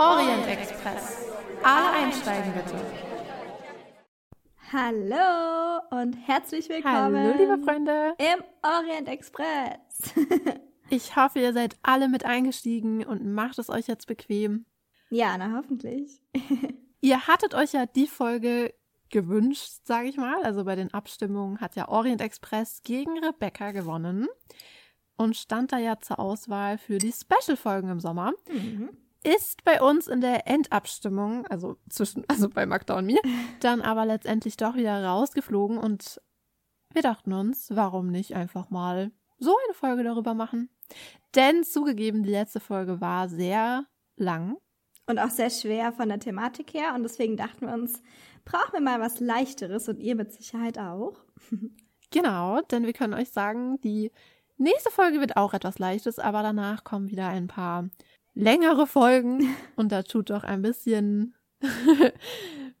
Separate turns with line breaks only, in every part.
Orient Express. Alle einsteigen bitte.
Hallo und herzlich willkommen.
Hallo, liebe Freunde.
Im Orient Express.
ich hoffe, ihr seid alle mit eingestiegen und macht es euch jetzt bequem.
Ja, na hoffentlich.
ihr hattet euch ja die Folge gewünscht, sage ich mal. Also bei den Abstimmungen hat ja Orient Express gegen Rebecca gewonnen und stand da ja zur Auswahl für die Special-Folgen im Sommer. Mhm. Ist bei uns in der Endabstimmung, also zwischen, also bei Magda und mir, dann aber letztendlich doch wieder rausgeflogen und wir dachten uns, warum nicht einfach mal so eine Folge darüber machen? Denn zugegeben, die letzte Folge war sehr lang.
Und auch sehr schwer von der Thematik her. Und deswegen dachten wir uns, brauchen wir mal was Leichteres und ihr mit Sicherheit auch.
genau, denn wir können euch sagen, die Nächste Folge wird auch etwas Leichtes, aber danach kommen wieder ein paar längere Folgen und da tut doch ein bisschen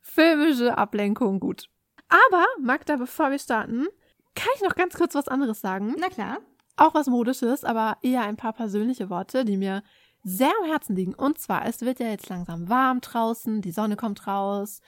filmische Ablenkung gut. Aber, Magda, bevor wir starten, kann ich noch ganz kurz was anderes sagen.
Na klar.
Auch was Modisches, aber eher ein paar persönliche Worte, die mir sehr am Herzen liegen. Und zwar, es wird ja jetzt langsam warm draußen, die Sonne kommt raus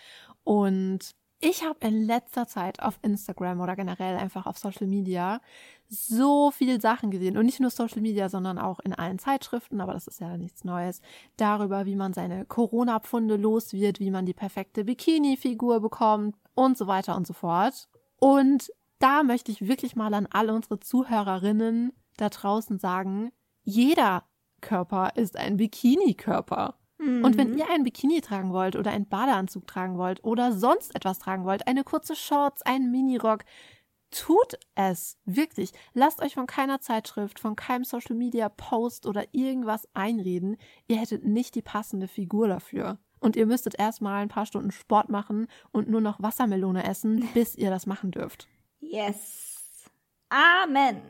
und ich habe in letzter Zeit auf Instagram oder generell einfach auf Social Media so viel Sachen gesehen und nicht nur Social Media, sondern auch in allen Zeitschriften, aber das ist ja nichts Neues, darüber, wie man seine Corona-Pfunde los wird, wie man die perfekte Bikini-Figur bekommt und so weiter und so fort. Und da möchte ich wirklich mal an alle unsere Zuhörerinnen da draußen sagen, jeder Körper ist ein Bikini-Körper. Und wenn mhm. ihr ein Bikini tragen wollt oder einen Badeanzug tragen wollt oder sonst etwas tragen wollt, eine kurze Shorts, einen Minirock, tut es wirklich. Lasst euch von keiner Zeitschrift, von keinem Social Media Post oder irgendwas einreden. Ihr hättet nicht die passende Figur dafür. Und ihr müsstet erstmal ein paar Stunden Sport machen und nur noch Wassermelone essen, bis ihr das machen dürft.
Yes. Amen.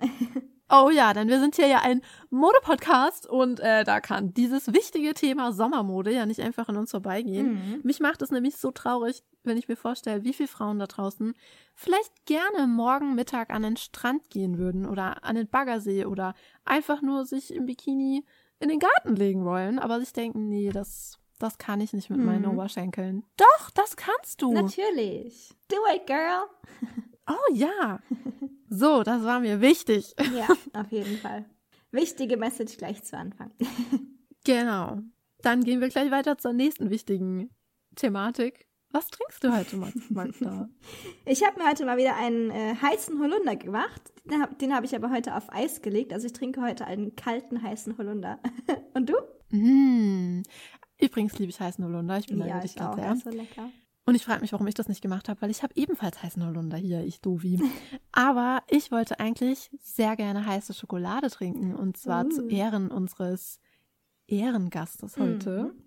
Oh ja, denn wir sind hier ja ein Mode-Podcast und äh, da kann dieses wichtige Thema Sommermode ja nicht einfach an uns vorbeigehen. Mhm. Mich macht es nämlich so traurig, wenn ich mir vorstelle, wie viele Frauen da draußen vielleicht gerne morgen Mittag an den Strand gehen würden oder an den Baggersee oder einfach nur sich im Bikini in den Garten legen wollen, aber sich denken, nee, das, das kann ich nicht mit mhm. meinen Oberschenkeln. Doch, das kannst du.
Natürlich. Do it, girl.
Oh ja. So, das war mir wichtig.
Ja, auf jeden Fall. Wichtige Message gleich zu Anfang.
Genau. Dann gehen wir gleich weiter zur nächsten wichtigen Thematik. Was trinkst du heute, Magda?
ich habe mir heute mal wieder einen äh, heißen Holunder gemacht. Den habe hab ich aber heute auf Eis gelegt. Also ich trinke heute einen kalten heißen Holunder. Und du?
Mm. Übrigens liebe ich heißen Holunder. Ich bin
ja, ich auch. Sehr. So lecker.
Und ich frage mich, warum ich das nicht gemacht habe, weil ich habe ebenfalls heißen Holunder hier, ich Dovi. Aber ich wollte eigentlich sehr gerne heiße Schokolade trinken und zwar uh. zu Ehren unseres Ehrengastes heute. Mhm.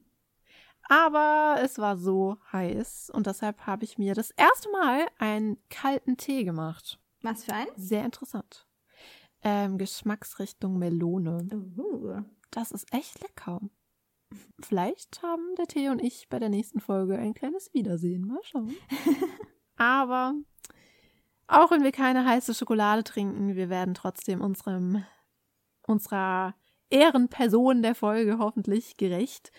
Aber es war so heiß und deshalb habe ich mir das erste Mal einen kalten Tee gemacht.
Was für ein?
Sehr interessant. Ähm, Geschmacksrichtung Melone.
Uh.
Das ist echt lecker. Vielleicht haben der Tee und ich bei der nächsten Folge ein kleines Wiedersehen. Mal schauen. Aber auch wenn wir keine heiße Schokolade trinken, wir werden trotzdem unserem, unserer Ehrenperson der Folge hoffentlich gerecht.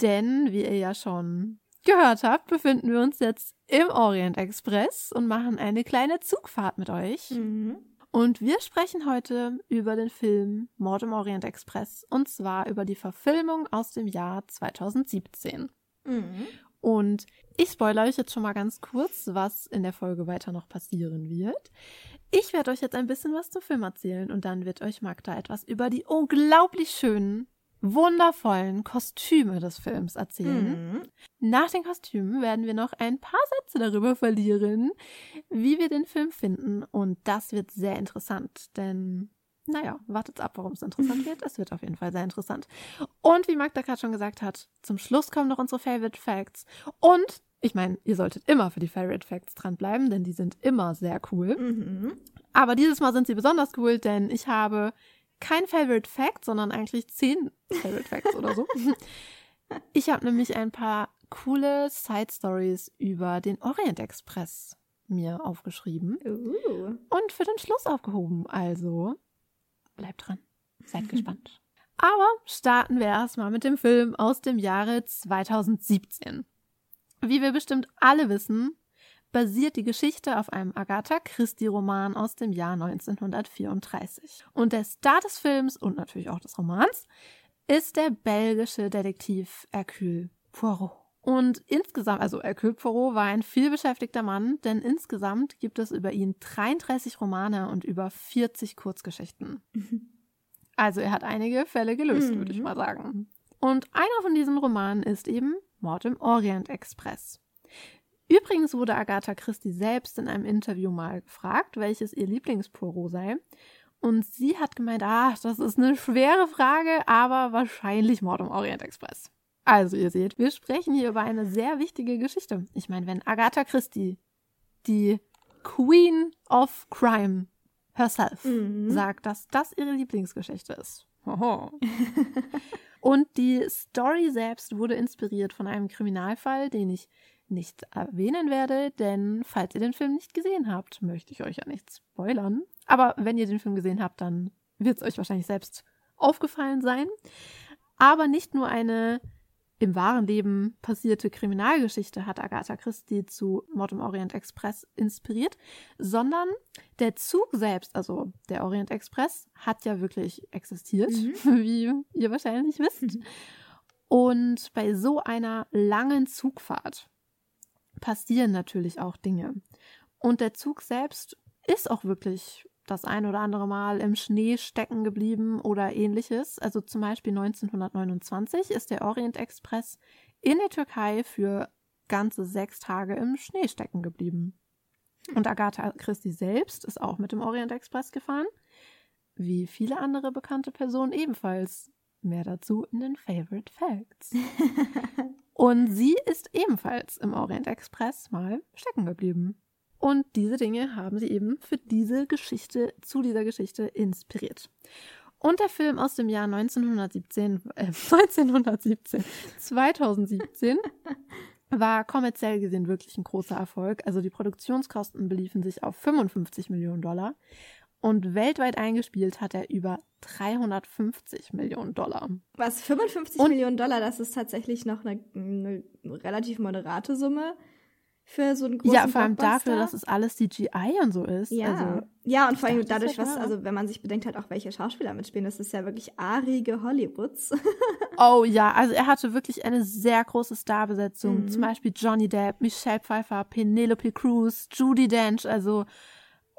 Denn, wie ihr ja schon gehört habt, befinden wir uns jetzt im Orient Express und machen eine kleine Zugfahrt mit euch.
Mhm.
Und wir sprechen heute über den Film Mord im Orient Express und zwar über die Verfilmung aus dem Jahr 2017.
Mhm.
Und ich spoilere euch jetzt schon mal ganz kurz, was in der Folge weiter noch passieren wird. Ich werde euch jetzt ein bisschen was zum Film erzählen und dann wird euch Magda etwas über die unglaublich schönen wundervollen Kostüme des Films erzählen.
Mhm.
Nach den Kostümen werden wir noch ein paar Sätze darüber verlieren, wie wir den Film finden. Und das wird sehr interessant, denn, naja, wartet ab, warum es interessant wird. Es wird auf jeden Fall sehr interessant. Und wie Magda gerade schon gesagt hat, zum Schluss kommen noch unsere Favorite Facts. Und ich meine, ihr solltet immer für die Favorite Facts dranbleiben, denn die sind immer sehr cool.
Mhm.
Aber dieses Mal sind sie besonders cool, denn ich habe kein Favorite Fact, sondern eigentlich zehn Favorite Facts oder so. Ich habe nämlich ein paar coole Side Stories über den Orient Express mir aufgeschrieben
uh.
und für den Schluss aufgehoben. Also bleibt dran, seid gespannt. Aber starten wir erstmal mit dem Film aus dem Jahre 2017. Wie wir bestimmt alle wissen, basiert die Geschichte auf einem Agatha Christie-Roman aus dem Jahr 1934. Und der Star des Films und natürlich auch des Romans ist der belgische Detektiv Hercule Poirot. Und insgesamt, also Hercule Poirot war ein vielbeschäftigter Mann, denn insgesamt gibt es über ihn 33 Romane und über 40 Kurzgeschichten. Also er hat einige Fälle gelöst, würde ich
Mhm.
mal sagen. Und einer von diesen Romanen ist eben Mord im Orient Express. Übrigens wurde Agatha Christie selbst in einem Interview mal gefragt, welches ihr Lieblingsporo sei. Und sie hat gemeint, ach, das ist eine schwere Frage, aber wahrscheinlich Mord im Orient Express. Also ihr seht, wir sprechen hier über eine sehr wichtige Geschichte. Ich meine, wenn Agatha Christie, die Queen of Crime herself,
Mhm.
sagt, dass das ihre Lieblingsgeschichte ist. Hoho. Und die Story selbst wurde inspiriert von einem Kriminalfall, den ich nicht erwähnen werde, denn falls ihr den Film nicht gesehen habt, möchte ich euch ja nicht spoilern. Aber wenn ihr den Film gesehen habt, dann wird es euch wahrscheinlich selbst aufgefallen sein. Aber nicht nur eine im wahren Leben passierte Kriminalgeschichte hat Agatha Christie zu Mord im Orient Express inspiriert, sondern der Zug selbst, also der Orient Express, hat ja wirklich existiert, wie ihr wahrscheinlich wisst. Und bei so einer langen Zugfahrt passieren natürlich auch Dinge. Und der Zug selbst ist auch wirklich das ein oder andere Mal im Schnee stecken geblieben oder ähnliches. Also zum Beispiel 1929 ist der Orient Express in der Türkei für ganze sechs Tage im Schnee stecken geblieben. Und Agatha Christie selbst ist auch mit dem Orient Express gefahren, wie viele andere bekannte Personen ebenfalls. Mehr dazu in den Favorite Facts. Und sie ist ebenfalls im Orient Express mal stecken geblieben. Und diese Dinge haben sie eben für diese Geschichte, zu dieser Geschichte inspiriert. Und der Film aus dem Jahr 1917, äh, 1917, 2017 war kommerziell gesehen wirklich ein großer Erfolg. Also die Produktionskosten beliefen sich auf 55 Millionen Dollar. Und weltweit eingespielt hat er über 350 Millionen Dollar.
Was, 55
Und-
Millionen Dollar, das ist tatsächlich noch eine, eine relativ moderate Summe für so einen großen
ja, vor allem dafür, dass es alles CGI und so ist.
Ja,
Also,
ja, und vor allem dadurch, was, also wenn man sich bedenkt halt auch, welche Schauspieler mitspielen, das ist ja wirklich arige Hollywoods.
Oh ja, also er hatte wirklich eine sehr große Starbesetzung.
Mhm.
Zum Beispiel Johnny Depp, Michelle Pfeiffer, Penelope Cruz, Judy Dench. Also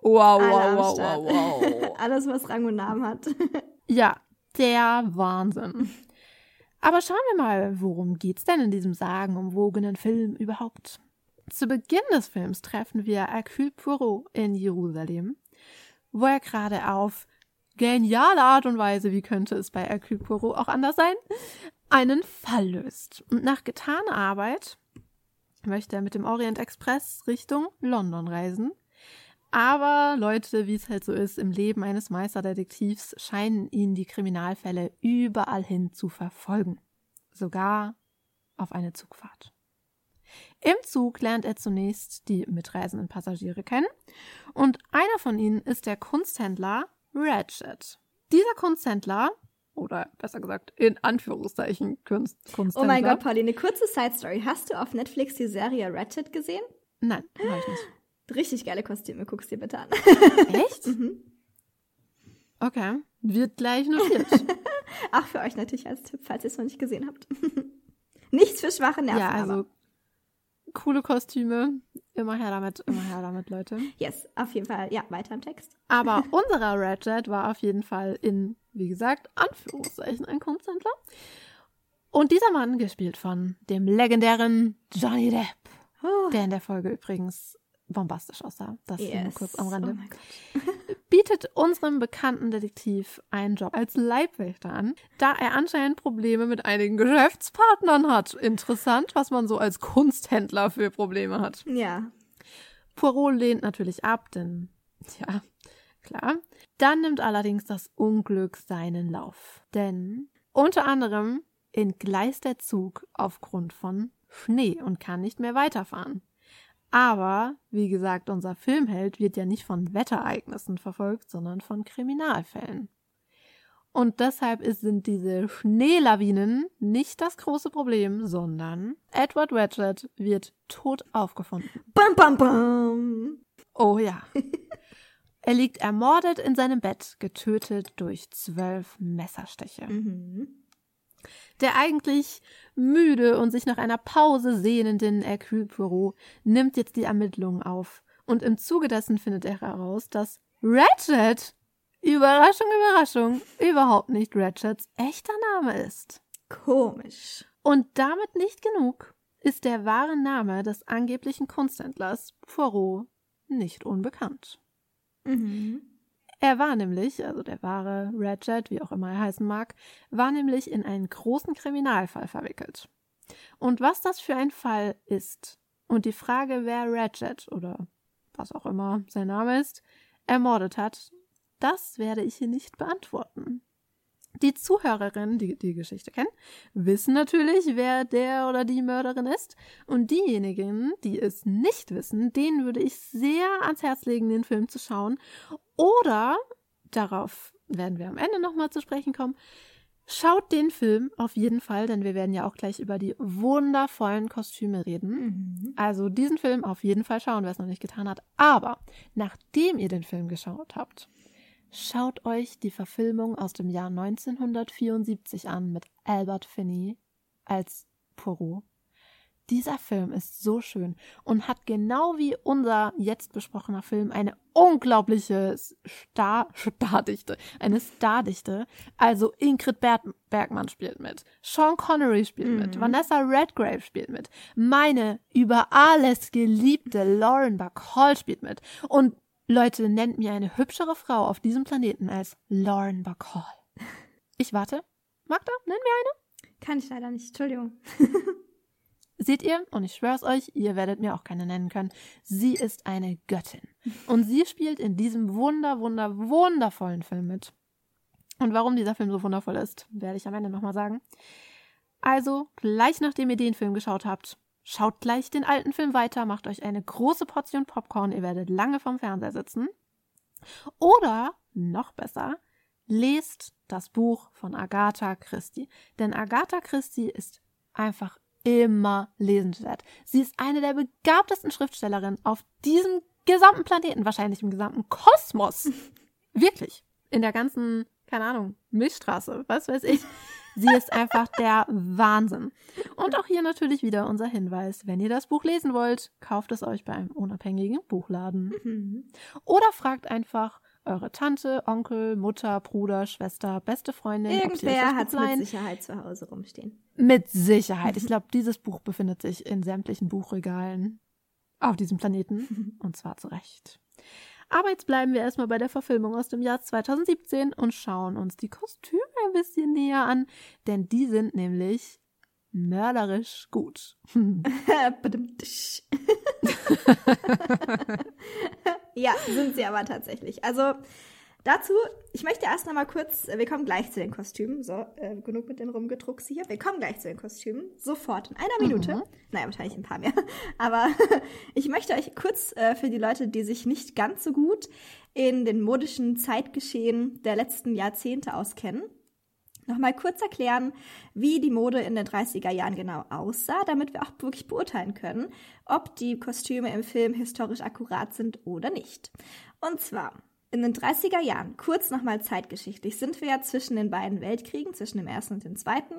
wow, wow, wow, wow, wow.
Alles, was Rang und Namen hat.
ja, der Wahnsinn. Aber schauen wir mal, worum geht's denn in diesem sagenumwogenen Film überhaupt? Zu Beginn des Films treffen wir Hercule Poirot in Jerusalem, wo er gerade auf geniale Art und Weise, wie könnte es bei Hercule Poirot auch anders sein, einen Fall löst. Und nach getaner Arbeit möchte er mit dem Orient Express Richtung London reisen. Aber Leute, wie es halt so ist, im Leben eines Meisterdetektivs scheinen ihn die Kriminalfälle überall hin zu verfolgen. Sogar auf eine Zugfahrt. Im Zug lernt er zunächst die mitreisenden Passagiere kennen und einer von ihnen ist der Kunsthändler Ratchet. Dieser Kunsthändler, oder besser gesagt in Anführungszeichen Kunst, Kunsthändler.
Oh mein Gott, Pauline, eine kurze Side Story. Hast du auf Netflix die Serie Ratchet gesehen?
Nein, habe ich nicht.
Richtig geile Kostüme, guck's dir bitte an.
Echt?
Mhm.
Okay, wird gleich notiert.
Ach, für euch natürlich als Tipp, falls ihr es noch nicht gesehen habt. Nichts für schwache Nerven.
ja, also
aber.
coole Kostüme. Immer her damit, immer her damit, Leute.
Yes, auf jeden Fall. Ja, weiter im Text.
Aber unserer Ratchet war auf jeden Fall in, wie gesagt, Anführungszeichen ein Kunsthändler. Und dieser Mann, gespielt von dem legendären Johnny Depp,
Oh,
der in der Folge übrigens bombastisch aussah. Das nur
yes.
kurz am Rande.
Oh mein Gott.
bietet unserem bekannten Detektiv einen Job als Leibwächter an, da er anscheinend Probleme mit einigen Geschäftspartnern hat. Interessant, was man so als Kunsthändler für Probleme hat.
Ja.
Poirot lehnt natürlich ab, denn, ja, klar. Dann nimmt allerdings das Unglück seinen Lauf. Denn unter anderem entgleist der Zug aufgrund von Schnee und kann nicht mehr weiterfahren. Aber, wie gesagt, unser Filmheld wird ja nicht von Wetterereignissen verfolgt, sondern von Kriminalfällen. Und deshalb sind diese Schneelawinen nicht das große Problem, sondern Edward Ratchet wird tot aufgefunden.
Bam, bam, bam.
Oh ja. er liegt ermordet in seinem Bett, getötet durch zwölf Messerstiche.
Mhm.
Der eigentlich müde und sich nach einer Pause sehnenden Hercule Poirot nimmt jetzt die Ermittlungen auf. Und im Zuge dessen findet er heraus, dass Ratchet, Überraschung, Überraschung, überhaupt nicht Ratchets echter Name ist.
Komisch.
Und damit nicht genug ist der wahre Name des angeblichen Kunsthändlers Poirot nicht unbekannt.
Mhm.
Er war nämlich, also der wahre Ratchet, wie auch immer er heißen mag, war nämlich in einen großen Kriminalfall verwickelt. Und was das für ein Fall ist und die Frage, wer Ratchet oder was auch immer sein Name ist, ermordet hat, das werde ich hier nicht beantworten. Die Zuhörerinnen, die die Geschichte kennen, wissen natürlich, wer der oder die Mörderin ist. Und diejenigen, die es nicht wissen, denen würde ich sehr ans Herz legen, den Film zu schauen. Oder, darauf werden wir am Ende nochmal zu sprechen kommen, schaut den Film auf jeden Fall, denn wir werden ja auch gleich über die wundervollen Kostüme reden.
Mhm.
Also diesen Film auf jeden Fall schauen, wer es noch nicht getan hat. Aber nachdem ihr den Film geschaut habt, schaut euch die Verfilmung aus dem Jahr 1974 an mit Albert Finney als Poirot. Dieser Film ist so schön und hat genau wie unser jetzt besprochener Film eine unglaubliche Star Stardichte, eine Stardichte. Also Ingrid Ber Bergmann spielt mit, Sean Connery spielt
Mhm.
mit, Vanessa Redgrave spielt mit, meine über alles geliebte Lauren Bacall spielt mit und Leute, nennt mir eine hübschere Frau auf diesem Planeten als Lauren Bacall. Ich warte. Magda, nenn mir eine.
Kann ich leider nicht, Entschuldigung.
Seht ihr, und ich schwör's euch, ihr werdet mir auch keine nennen können, sie ist eine Göttin. Und sie spielt in diesem wunder, wunder, wundervollen Film mit. Und warum dieser Film so wundervoll ist, werde ich am Ende nochmal sagen. Also, gleich nachdem ihr den Film geschaut habt, schaut gleich den alten Film weiter, macht euch eine große Portion Popcorn, ihr werdet lange vom Fernseher sitzen. Oder, noch besser, lest das Buch von Agatha Christie. Denn Agatha Christie ist einfach immer lesenswert. Sie ist eine der begabtesten Schriftstellerinnen auf diesem gesamten Planeten, wahrscheinlich im gesamten Kosmos. Wirklich. In der ganzen, keine Ahnung, Milchstraße, was weiß ich. Sie ist einfach der Wahnsinn. Und auch hier natürlich wieder unser Hinweis, wenn ihr das Buch lesen wollt, kauft es euch bei einem unabhängigen Buchladen.
Mhm.
Oder fragt einfach eure Tante, Onkel, Mutter, Bruder, Schwester, beste Freundin.
Irgendwer hat es mit. Sicherheit zu Hause rumstehen.
Mit Sicherheit. Ich glaube, dieses Buch befindet sich in sämtlichen Buchregalen auf diesem Planeten. Und zwar zu Recht. Aber jetzt bleiben wir erstmal bei der Verfilmung aus dem Jahr 2017 und schauen uns die Kostüme ein bisschen näher an, denn die sind nämlich mörderisch gut.
Ja, sind sie aber tatsächlich. Also dazu, ich möchte erst noch mal kurz, wir kommen gleich zu den Kostümen. So, äh, genug mit den Rumgedrucks hier. Wir kommen gleich zu den Kostümen. Sofort, in einer Minute.
Mhm.
Naja, wahrscheinlich ein paar mehr. Aber ich möchte euch kurz äh, für die Leute, die sich nicht ganz so gut in den modischen Zeitgeschehen der letzten Jahrzehnte auskennen, nochmal kurz erklären, wie die Mode in den 30er Jahren genau aussah, damit wir auch wirklich beurteilen können, ob die Kostüme im Film historisch akkurat sind oder nicht. Und zwar in den 30er Jahren, kurz nochmal zeitgeschichtlich, sind wir ja zwischen den beiden Weltkriegen, zwischen dem ersten und dem zweiten.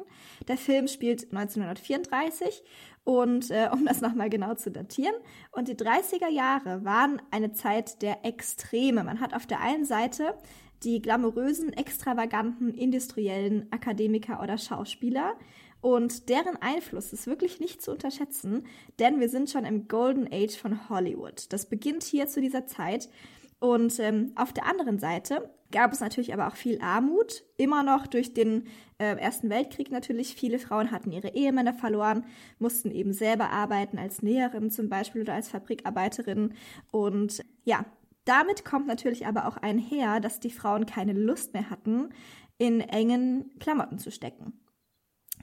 Der Film spielt 1934 und äh, um das nochmal genau zu datieren. Und die 30er Jahre waren eine Zeit der Extreme. Man hat auf der einen Seite die glamourösen, extravaganten, industriellen Akademiker oder Schauspieler. Und deren Einfluss ist wirklich nicht zu unterschätzen, denn wir sind schon im Golden Age von Hollywood. Das beginnt hier zu dieser Zeit. Und ähm, auf der anderen Seite gab es natürlich aber auch viel Armut, immer noch durch den äh, Ersten Weltkrieg natürlich. Viele Frauen hatten ihre Ehemänner verloren, mussten eben selber arbeiten als Näherin zum Beispiel oder als Fabrikarbeiterin. Und ja, damit kommt natürlich aber auch einher, dass die Frauen keine Lust mehr hatten, in engen Klamotten zu stecken.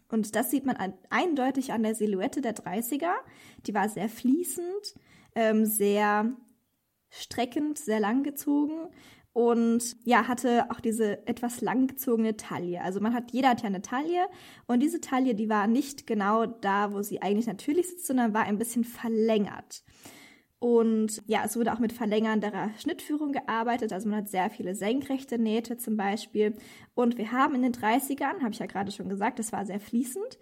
Und das sieht man an, eindeutig an der Silhouette der 30er. Die war sehr fließend, ähm, sehr streckend, sehr langgezogen und ja, hatte auch diese etwas langgezogene Taille. Also man hat, jeder hat ja eine Taille und diese Taille, die war nicht genau da, wo sie eigentlich natürlich sitzt, sondern war ein bisschen verlängert. Und ja, es wurde auch mit verlängernder Schnittführung gearbeitet. Also man hat sehr viele senkrechte Nähte zum Beispiel. Und wir haben in den 30ern, habe ich ja gerade schon gesagt, das war sehr fließend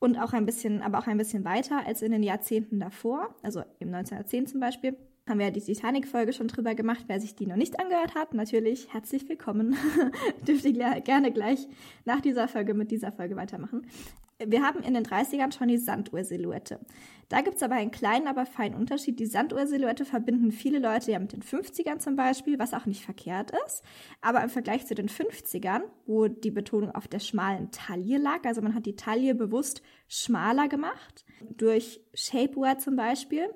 und auch ein bisschen, aber auch ein bisschen weiter als in den Jahrzehnten davor, also im 1910 zum Beispiel haben wir ja die Titanic-Folge schon drüber gemacht. Wer sich die noch nicht angehört hat, natürlich herzlich willkommen. Dürft ihr gerne gleich nach dieser Folge mit dieser Folge weitermachen. Wir haben in den 30ern schon die Sanduhr-Silhouette. Da gibt es aber einen kleinen, aber feinen Unterschied. Die Sanduhr-Silhouette verbinden viele Leute ja mit den 50ern zum Beispiel, was auch nicht verkehrt ist. Aber im Vergleich zu den 50ern, wo die Betonung auf der schmalen Taille lag, also man hat die Taille bewusst schmaler gemacht, durch Shapewear zum Beispiel,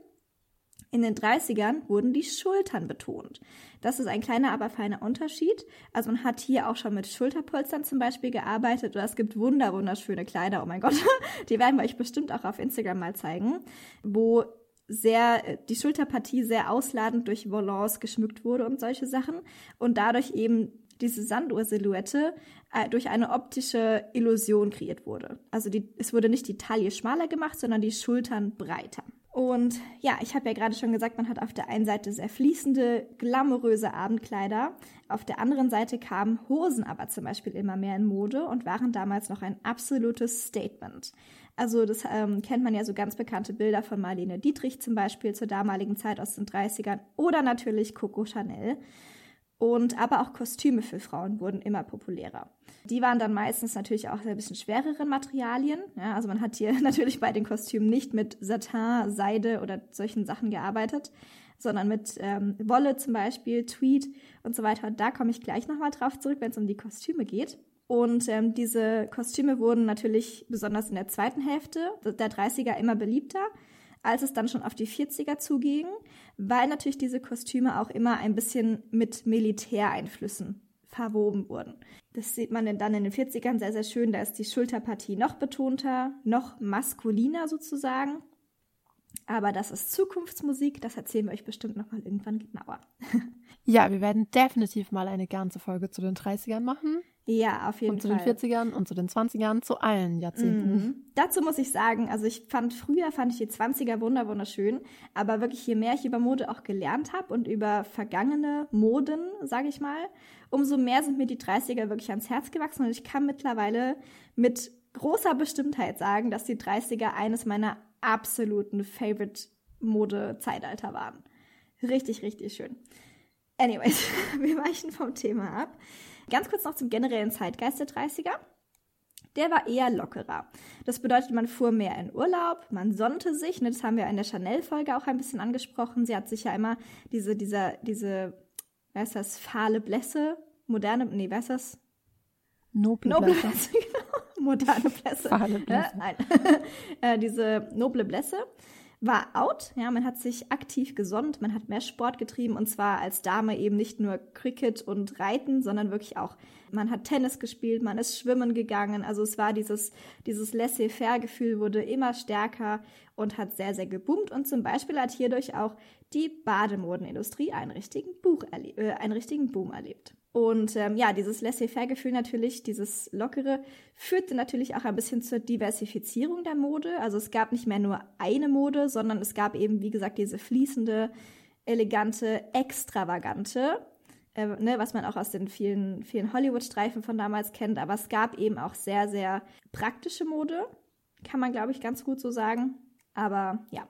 in den 30ern wurden die Schultern betont. Das ist ein kleiner, aber feiner Unterschied. Also man hat hier auch schon mit Schulterpolstern zum Beispiel gearbeitet oder es gibt wunder, wunderschöne Kleider, oh mein Gott, die werden wir euch bestimmt auch auf Instagram mal zeigen, wo sehr, die Schulterpartie sehr ausladend durch Volants geschmückt wurde und solche Sachen und dadurch eben diese Sanduhr-Silhouette äh, durch eine optische Illusion kreiert wurde. Also die, es wurde nicht die Taille schmaler gemacht, sondern die Schultern breiter. Und ja, ich habe ja gerade schon gesagt, man hat auf der einen Seite sehr fließende, glamouröse Abendkleider. Auf der anderen Seite kamen Hosen aber zum Beispiel immer mehr in Mode und waren damals noch ein absolutes Statement. Also das ähm, kennt man ja so ganz bekannte Bilder von Marlene Dietrich zum Beispiel zur damaligen Zeit aus den 30ern oder natürlich Coco Chanel. Und aber auch Kostüme für Frauen wurden immer populärer. Die waren dann meistens natürlich auch ein bisschen schwereren Materialien. Ja, also man hat hier natürlich bei den Kostümen nicht mit Satin, Seide oder solchen Sachen gearbeitet, sondern mit ähm, Wolle zum Beispiel, Tweed und so weiter. Da komme ich gleich nochmal drauf zurück, wenn es um die Kostüme geht. Und ähm, diese Kostüme wurden natürlich besonders in der zweiten Hälfte der 30er immer beliebter als es dann schon auf die 40er zuging, weil natürlich diese Kostüme auch immer ein bisschen mit Militäreinflüssen verwoben wurden. Das sieht man dann in den 40ern sehr, sehr schön. Da ist die Schulterpartie noch betonter, noch maskuliner sozusagen. Aber das ist Zukunftsmusik, das erzählen wir euch bestimmt nochmal irgendwann genauer.
ja, wir werden definitiv mal eine ganze Folge zu den 30ern machen.
Ja, auf jeden Fall.
Und zu den 40ern und zu den 20ern, zu allen Jahrzehnten. Mhm.
Dazu muss ich sagen, also ich fand früher fand ich die 20er wunder wunderschön, aber wirklich je mehr ich über Mode auch gelernt habe und über vergangene Moden, sage ich mal, umso mehr sind mir die 30er wirklich ans Herz gewachsen und ich kann mittlerweile mit großer Bestimmtheit sagen, dass die 30er eines meiner absoluten Favorite Mode-Zeitalter waren. Richtig, richtig schön. Anyways, wir weichen vom Thema ab. Ganz kurz noch zum generellen Zeitgeist der 30er. Der war eher lockerer. Das bedeutet, man fuhr mehr in Urlaub, man sonnte sich. Ne, das haben wir in der Chanel-Folge auch ein bisschen angesprochen. Sie hat sich ja immer diese, dieser, diese, wer ist das, fahle Blässe, moderne, nee, wer ist das?
Noble, Noble
Blässe. genau. Moderne Blässe.
Fahle Blässe.
Äh, nein. äh, diese noble Blässe war out. Ja, man hat sich aktiv gesonnt, man hat mehr Sport getrieben und zwar als Dame eben nicht nur Cricket und Reiten, sondern wirklich auch, man hat Tennis gespielt, man ist schwimmen gegangen. Also es war dieses, dieses Laissez-faire-Gefühl wurde immer stärker und hat sehr, sehr geboomt und zum Beispiel hat hierdurch auch die Bademodenindustrie einen richtigen, Buch äh, einen richtigen Boom erlebt. Und ähm, ja, dieses Laissez-faire-Gefühl natürlich, dieses Lockere, führte natürlich auch ein bisschen zur Diversifizierung der Mode. Also es gab nicht mehr nur eine Mode, sondern es gab eben, wie gesagt, diese fließende, elegante, extravagante, äh, ne, was man auch aus den vielen, vielen Hollywood-Streifen von damals kennt. Aber es gab eben auch sehr, sehr praktische Mode, kann man, glaube ich, ganz gut so sagen. Aber ja,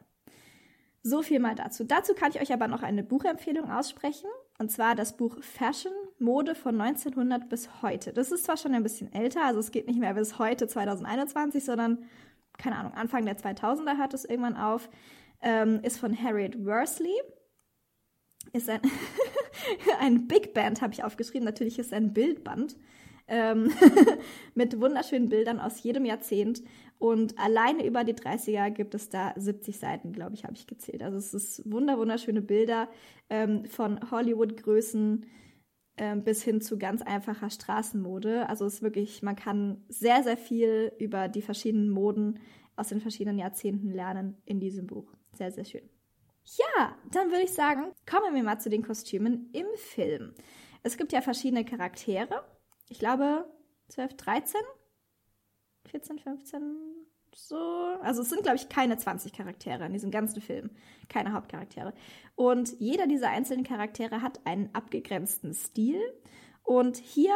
so viel mal dazu. Dazu kann ich euch aber noch eine Buchempfehlung aussprechen. Und zwar das Buch Fashion, Mode von 1900 bis heute. Das ist zwar schon ein bisschen älter, also es geht nicht mehr bis heute 2021, sondern, keine Ahnung, Anfang der 2000er hört es irgendwann auf. Ähm, ist von Harriet Worsley. Ist ein, ein Big Band, habe ich aufgeschrieben. Natürlich ist es ein Bildband. Ähm, mit wunderschönen Bildern aus jedem Jahrzehnt. Und alleine über die 30er gibt es da 70 Seiten, glaube ich, habe ich gezählt. Also es ist wunder wunderschöne Bilder ähm, von Hollywood-Größen bis hin zu ganz einfacher Straßenmode. Also es ist wirklich, man kann sehr, sehr viel über die verschiedenen Moden aus den verschiedenen Jahrzehnten lernen in diesem Buch. Sehr, sehr schön. Ja, dann würde ich sagen, kommen wir mal zu den Kostümen im Film. Es gibt ja verschiedene Charaktere. Ich glaube 12, 13, 14, 15, so. Also es sind, glaube ich, keine 20 Charaktere in diesem ganzen Film. Keine Hauptcharaktere. Und jeder dieser einzelnen Charaktere hat einen abgegrenzten Stil. Und hier,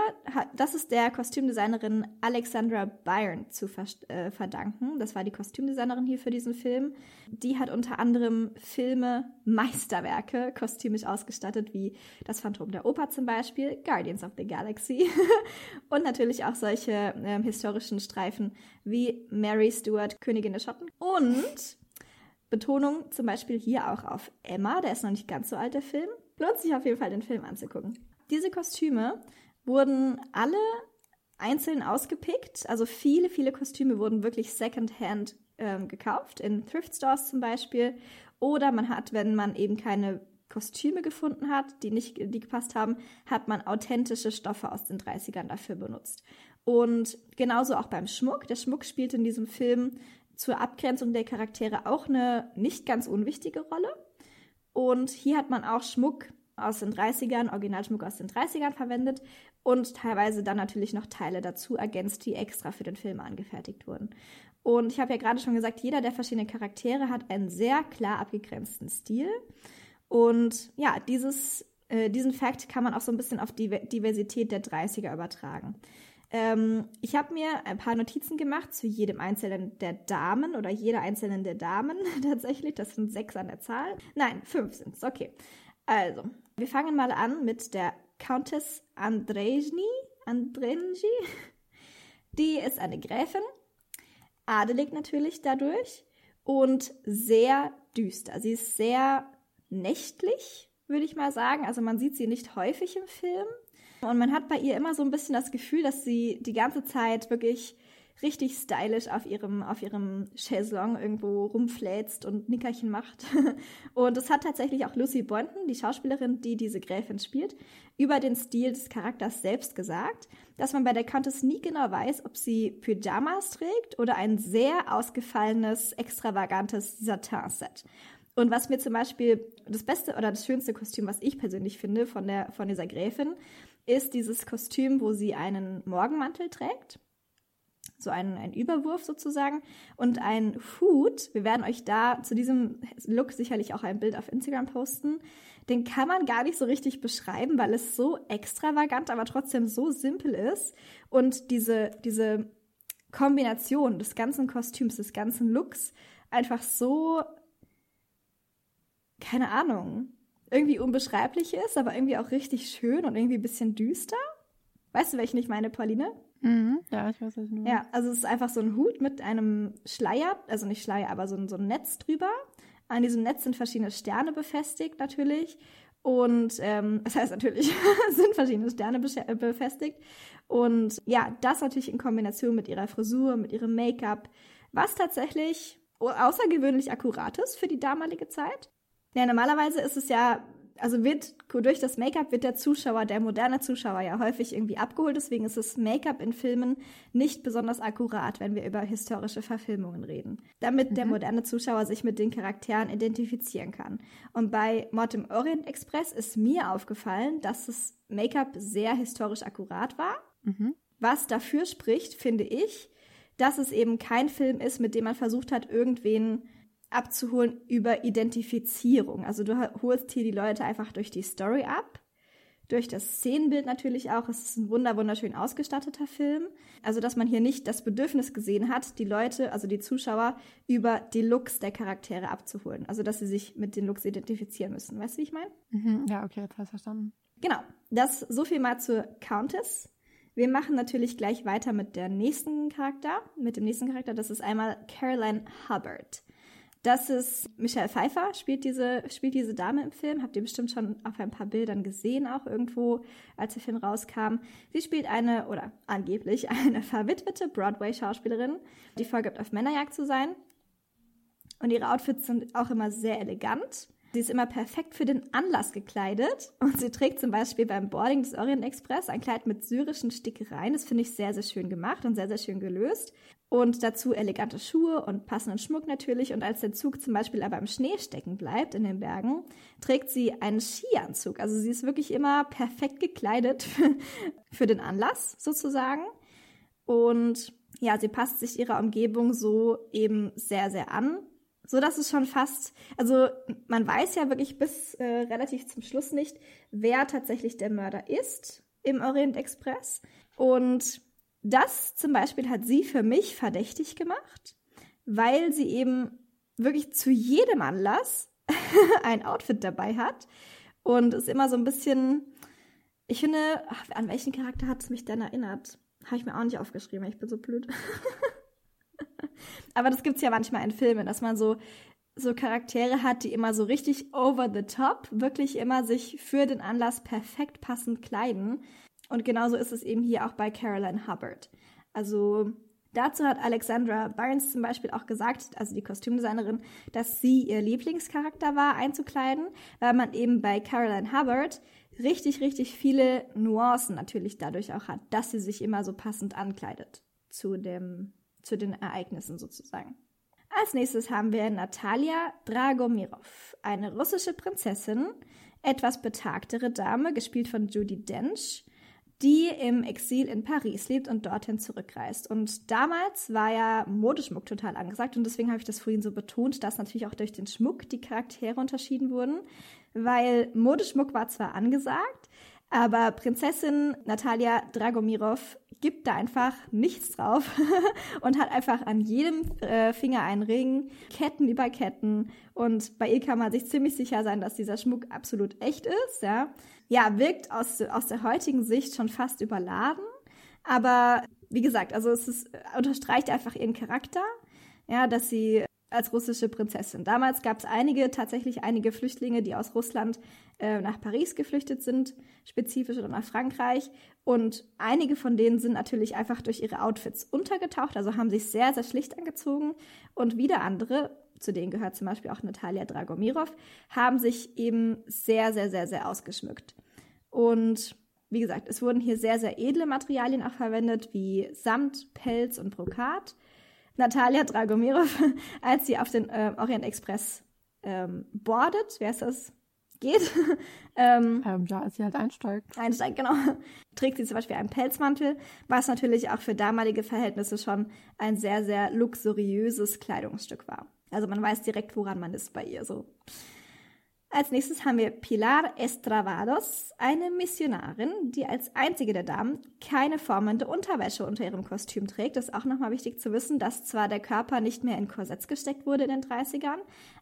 das ist der Kostümdesignerin Alexandra Byrne zu äh, verdanken. Das war die Kostümdesignerin hier für diesen Film. Die hat unter anderem Filme, Meisterwerke kostümisch ausgestattet, wie Das Phantom der Oper zum Beispiel, Guardians of the Galaxy und natürlich auch solche äh, historischen Streifen wie Mary Stuart, Königin der Schotten. Und Betonung zum Beispiel hier auch auf Emma, der ist noch nicht ganz so alt, der Film. Lohnt sich auf jeden Fall, den Film anzugucken. Diese Kostüme wurden alle einzeln ausgepickt. Also viele, viele Kostüme wurden wirklich secondhand ähm, gekauft, in Thrift Stores zum Beispiel. Oder man hat, wenn man eben keine Kostüme gefunden hat, die nicht die gepasst haben, hat man authentische Stoffe aus den 30ern dafür benutzt. Und genauso auch beim Schmuck. Der Schmuck spielt in diesem Film zur Abgrenzung der Charaktere auch eine nicht ganz unwichtige Rolle. Und hier hat man auch Schmuck aus den 30ern, Originalschmuck aus den 30ern verwendet und teilweise dann natürlich noch Teile dazu ergänzt, die extra für den Film angefertigt wurden. Und ich habe ja gerade schon gesagt, jeder der verschiedenen Charaktere hat einen sehr klar abgegrenzten Stil. Und ja, dieses, äh, diesen Fakt kann man auch so ein bisschen auf die Diversität der 30er übertragen. Ähm, ich habe mir ein paar Notizen gemacht zu jedem einzelnen der Damen oder jeder einzelnen der Damen tatsächlich. Das sind sechs an der Zahl. Nein, fünf sind es. Okay. Also, wir fangen mal an mit der Countess Andrejny. Andrenji. Die ist eine Gräfin, adelig natürlich dadurch und sehr düster. Sie ist sehr nächtlich, würde ich mal sagen. Also man sieht sie nicht häufig im Film. Und man hat bei ihr immer so ein bisschen das Gefühl, dass sie die ganze Zeit wirklich richtig stylisch auf ihrem, auf ihrem Chaiselong irgendwo rumfläzt und Nickerchen macht. Und es hat tatsächlich auch Lucy Boynton, die Schauspielerin, die diese Gräfin spielt, über den Stil des Charakters selbst gesagt, dass man bei der Countess nie genau weiß, ob sie Pyjamas trägt oder ein sehr ausgefallenes, extravagantes Satin-Set. Und was mir zum Beispiel das beste oder das schönste Kostüm, was ich persönlich finde von, der, von dieser Gräfin, ist dieses Kostüm, wo sie einen Morgenmantel trägt so ein, ein Überwurf sozusagen und ein Hut. Wir werden euch da zu diesem Look sicherlich auch ein Bild auf Instagram posten. Den kann man gar nicht so richtig beschreiben, weil es so extravagant, aber trotzdem so simpel ist. Und diese, diese Kombination des ganzen Kostüms, des ganzen Looks einfach so, keine Ahnung, irgendwie unbeschreiblich ist, aber irgendwie auch richtig schön und irgendwie ein bisschen düster. Weißt du, welchen ich meine, Pauline?
Mhm, ja, ich weiß es nur.
Ja, also es ist einfach so ein Hut mit einem Schleier, also nicht Schleier, aber so ein, so ein Netz drüber. An diesem Netz sind verschiedene Sterne befestigt natürlich. Und ähm, das heißt natürlich, sind verschiedene Sterne äh, befestigt. Und ja, das natürlich in Kombination mit ihrer Frisur, mit ihrem Make-up, was tatsächlich außergewöhnlich akkurat ist für die damalige Zeit. Ja, normalerweise ist es ja also wird durch das Make-up wird der Zuschauer, der moderne Zuschauer ja häufig irgendwie abgeholt. Deswegen ist das Make-up in Filmen nicht besonders akkurat, wenn wir über historische Verfilmungen reden. Damit mhm. der moderne Zuschauer sich mit den Charakteren identifizieren kann. Und bei Mord im Orient Express ist mir aufgefallen, dass das Make-up sehr historisch akkurat war. Mhm. Was dafür spricht, finde ich, dass es eben kein Film ist, mit dem man versucht hat, irgendwen abzuholen über Identifizierung. Also du holst hier die Leute einfach durch die Story ab, durch das Szenenbild natürlich auch. Es ist ein wunder wunderschön ausgestatteter Film. Also dass man hier nicht das Bedürfnis gesehen hat, die Leute, also die Zuschauer, über die Looks der Charaktere abzuholen. Also dass sie sich mit den Looks identifizieren müssen. Weißt du, wie ich meine?
Mhm, ja, okay, jetzt hast du verstanden.
Genau. Das so viel mal zur Countess. Wir machen natürlich gleich weiter mit der nächsten Charakter, mit dem nächsten Charakter. Das ist einmal Caroline Hubbard. Das ist Michelle Pfeiffer, spielt diese, spielt diese Dame im Film. Habt ihr bestimmt schon auf ein paar Bildern gesehen, auch irgendwo, als der Film rauskam. Sie spielt eine, oder angeblich eine verwitwete Broadway-Schauspielerin, die vorgibt, auf Männerjagd zu sein. Und ihre Outfits sind auch immer sehr elegant. Sie ist immer perfekt für den Anlass gekleidet und sie trägt zum Beispiel beim Boarding des Orient Express ein Kleid mit syrischen Stickereien. Das finde ich sehr, sehr schön gemacht und sehr, sehr schön gelöst. Und dazu elegante Schuhe und passenden Schmuck natürlich. Und als der Zug zum Beispiel aber im Schnee stecken bleibt in den Bergen, trägt sie einen Skianzug. Also sie ist wirklich immer perfekt gekleidet für den Anlass sozusagen. Und ja, sie passt sich ihrer Umgebung so eben sehr, sehr an so dass es schon fast, also man weiß ja wirklich bis äh, relativ zum Schluss nicht, wer tatsächlich der Mörder ist im Orient Express. Und das zum Beispiel hat sie für mich verdächtig gemacht, weil sie eben wirklich zu jedem Anlass ein Outfit dabei hat und es immer so ein bisschen, ich finde, ach, an welchen Charakter hat es mich denn erinnert? Habe ich mir auch nicht aufgeschrieben, ich bin so blöd. Aber das gibt es ja manchmal in Filmen, dass man so, so Charaktere hat, die immer so richtig over the top, wirklich immer sich für den Anlass perfekt passend kleiden. Und genauso ist es eben hier auch bei Caroline Hubbard. Also dazu hat Alexandra Barnes zum Beispiel auch gesagt, also die Kostümdesignerin, dass sie ihr Lieblingscharakter war, einzukleiden, weil man eben bei Caroline Hubbard richtig, richtig viele Nuancen natürlich dadurch auch hat, dass sie sich immer so passend ankleidet zu dem zu den Ereignissen sozusagen. Als nächstes haben wir Natalia Dragomirov, eine russische Prinzessin, etwas betagtere Dame, gespielt von Judy Dench, die im Exil in Paris lebt und dorthin zurückreist. Und damals war ja Modeschmuck total angesagt und deswegen habe ich das vorhin so betont, dass natürlich auch durch den Schmuck die Charaktere unterschieden wurden, weil Modeschmuck war zwar angesagt, aber Prinzessin Natalia Dragomirov gibt da einfach nichts drauf und hat einfach an jedem äh, Finger einen Ring, Ketten über Ketten. Und bei ihr kann man sich ziemlich sicher sein, dass dieser Schmuck absolut echt ist. Ja, ja wirkt aus, aus der heutigen Sicht schon fast überladen. Aber wie gesagt, also es ist, unterstreicht einfach ihren Charakter. Ja, dass sie als russische Prinzessin. Damals gab es einige, tatsächlich einige Flüchtlinge, die aus Russland äh, nach Paris geflüchtet sind, spezifisch oder nach Frankreich. Und einige von denen sind natürlich einfach durch ihre Outfits untergetaucht, also haben sich sehr, sehr schlicht angezogen. Und wieder andere, zu denen gehört zum Beispiel auch Natalia Dragomirov, haben sich eben sehr, sehr, sehr, sehr ausgeschmückt. Und wie gesagt, es wurden hier sehr, sehr edle Materialien auch verwendet, wie Samt, Pelz und Brokat. Natalia Dragomirov, als sie auf den äh, Orient Express ähm, boardet, wer ist das? Geht.
ähm, ähm, ja, als sie halt einsteigt.
Einsteigt, genau. Trägt sie zum Beispiel einen Pelzmantel, was natürlich auch für damalige Verhältnisse schon ein sehr, sehr luxuriöses Kleidungsstück war. Also man weiß direkt, woran man ist bei ihr so. Als nächstes haben wir Pilar Estravados, eine Missionarin, die als einzige der Damen keine formende Unterwäsche unter ihrem Kostüm trägt. Das ist auch nochmal wichtig zu wissen, dass zwar der Körper nicht mehr in Korsetts gesteckt wurde in den 30ern,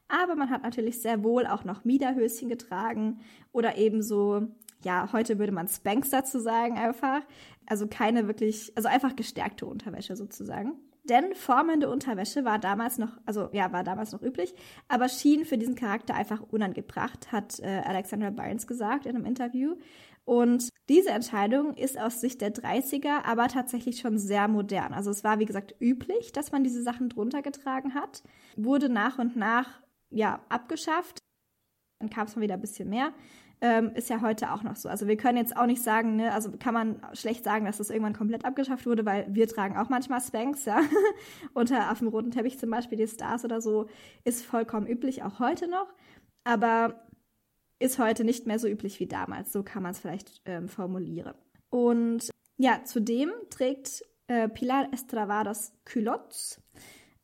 aber man hat natürlich sehr wohl auch noch Miederhöschen getragen oder ebenso, ja, heute würde man Spanks dazu sagen einfach. Also keine wirklich, also einfach gestärkte Unterwäsche sozusagen. Denn formende Unterwäsche war damals noch, also ja, war damals noch üblich, aber schien für diesen Charakter einfach unangebracht, hat äh, Alexandra Barnes gesagt in einem Interview. Und diese Entscheidung ist aus Sicht der 30er aber tatsächlich schon sehr modern. Also es war, wie gesagt, üblich, dass man diese Sachen drunter getragen hat, wurde nach und nach, ja, abgeschafft. Dann kam es mal wieder ein bisschen mehr ähm, ist ja heute auch noch so. Also wir können jetzt auch nicht sagen, ne, also kann man schlecht sagen, dass das irgendwann komplett abgeschafft wurde, weil wir tragen auch manchmal Spanks, ja. Unter auf Teppich zum Beispiel, die Stars oder so, ist vollkommen üblich, auch heute noch. Aber ist heute nicht mehr so üblich wie damals. So kann man es vielleicht ähm, formulieren. Und ja, zudem trägt äh, Pilar Estravados Culottes.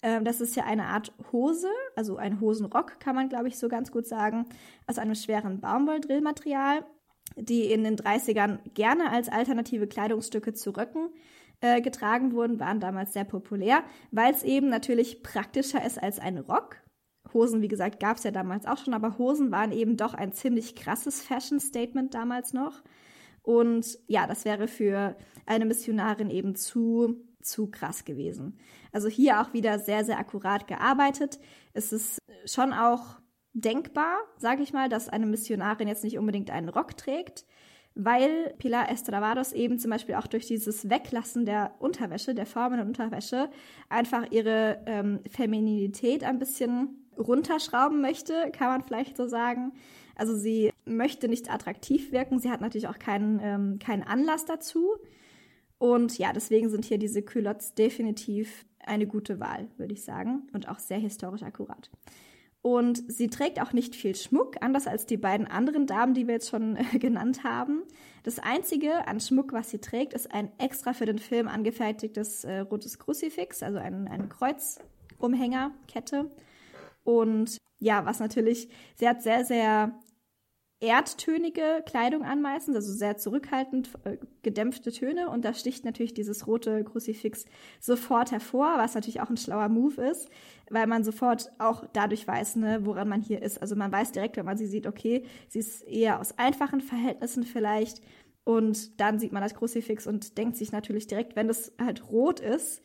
Ähm, das ist ja eine Art Hose, also ein Hosenrock kann man, glaube ich, so ganz gut sagen, aus einem schweren Baumwolldrillmaterial, die in den 30ern gerne als alternative Kleidungsstücke zu Röcken äh, getragen wurden, waren damals sehr populär, weil es eben natürlich praktischer ist als ein Rock. Hosen, wie gesagt, gab es ja damals auch schon, aber Hosen waren eben doch ein ziemlich krasses Fashion-Statement damals noch. Und ja, das wäre für eine Missionarin eben zu zu krass gewesen. Also hier auch wieder sehr, sehr akkurat gearbeitet. Es ist schon auch denkbar, sage ich mal, dass eine Missionarin jetzt nicht unbedingt einen Rock trägt, weil Pilar Estravados eben zum Beispiel auch durch dieses Weglassen der Unterwäsche, der formenden Unterwäsche, einfach ihre ähm, Femininität ein bisschen runterschrauben möchte, kann man vielleicht so sagen. Also sie möchte nicht attraktiv wirken. Sie hat natürlich auch keinen, ähm, keinen Anlass dazu. Und ja, deswegen sind hier diese Culottes definitiv eine gute Wahl, würde ich sagen. Und auch sehr historisch akkurat. Und sie trägt auch nicht viel Schmuck, anders als die beiden anderen Damen, die wir jetzt schon äh, genannt haben. Das einzige an Schmuck, was sie trägt, ist ein extra für den Film angefertigtes äh, rotes Kruzifix, also ein, ein Kreuzumhängerkette. Und ja, was natürlich, sie hat sehr, sehr erdtönige Kleidung an meistens, also sehr zurückhaltend, äh, gedämpfte Töne. Und da sticht natürlich dieses rote Kruzifix sofort hervor, was natürlich auch ein schlauer Move ist, weil man sofort auch dadurch weiß, ne, woran man hier ist. Also man weiß direkt, wenn man sie sieht, okay, sie ist eher aus einfachen Verhältnissen vielleicht. Und dann sieht man das Kruzifix und denkt sich natürlich direkt, wenn das halt rot ist,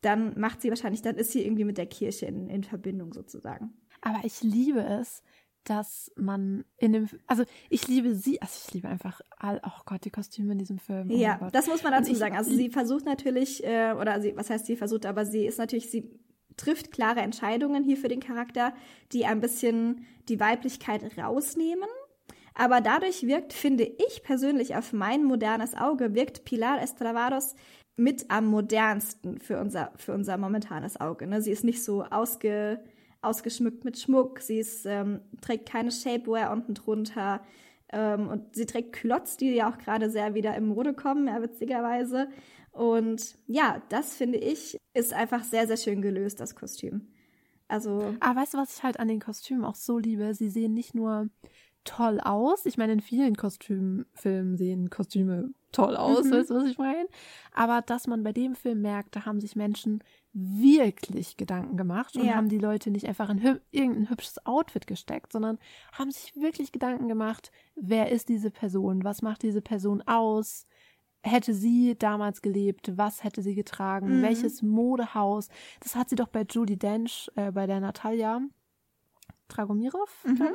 dann macht sie wahrscheinlich, dann ist sie irgendwie mit der Kirche in, in Verbindung sozusagen.
Aber ich liebe es, dass man in dem, also ich liebe sie, also ich liebe einfach all, oh Gott, die Kostüme in diesem Film.
Oh ja, das muss man dazu ich, sagen. Also sie versucht natürlich, äh, oder sie, was heißt sie versucht, aber sie ist natürlich, sie trifft klare Entscheidungen hier für den Charakter, die ein bisschen die Weiblichkeit rausnehmen. Aber dadurch wirkt, finde ich persönlich auf mein modernes Auge, wirkt Pilar Estravados mit am modernsten für unser, für unser momentanes Auge. Ne? Sie ist nicht so ausge, ausgeschmückt mit Schmuck. Sie ist, ähm, trägt keine Shapewear unten drunter. Ähm, und sie trägt Klotz, die ja auch gerade sehr wieder im Mode kommen, ja, witzigerweise. Und ja, das finde ich, ist einfach sehr, sehr schön gelöst, das Kostüm. Also.
Aber weißt du, was ich halt an den Kostümen auch so liebe? Sie sehen nicht nur toll aus. Ich meine, in vielen Kostümfilmen sehen Kostüme toll aus, mhm. weißt du, was ich meine? Aber dass man bei dem Film merkt, da haben sich Menschen wirklich Gedanken gemacht und ja. haben die Leute nicht einfach in hü irgendein hübsches Outfit gesteckt, sondern haben sich wirklich Gedanken gemacht, wer ist diese Person, was macht diese Person aus, hätte sie damals gelebt, was hätte sie getragen, mhm. welches Modehaus, das hat sie doch bei Judy Dench, äh, bei der Natalia Dragomirov, mhm.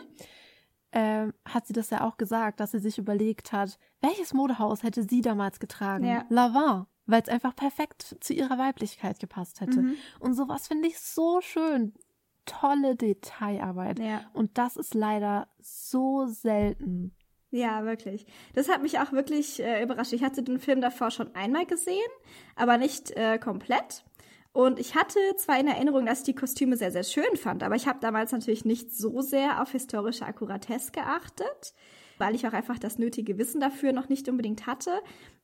Äh, hat sie das ja auch gesagt, dass sie sich überlegt hat, welches Modehaus hätte sie damals getragen? Ja. Lavin weil es einfach perfekt zu ihrer Weiblichkeit gepasst hätte. Mhm. Und sowas finde ich so schön. Tolle Detailarbeit. Ja. Und das ist leider so selten.
Ja, wirklich. Das hat mich auch wirklich äh, überrascht. Ich hatte den Film davor schon einmal gesehen, aber nicht äh, komplett. Und ich hatte zwar in Erinnerung, dass ich die Kostüme sehr, sehr schön fand, aber ich habe damals natürlich nicht so sehr auf historische Akkuratesse geachtet weil ich auch einfach das nötige Wissen dafür noch nicht unbedingt hatte.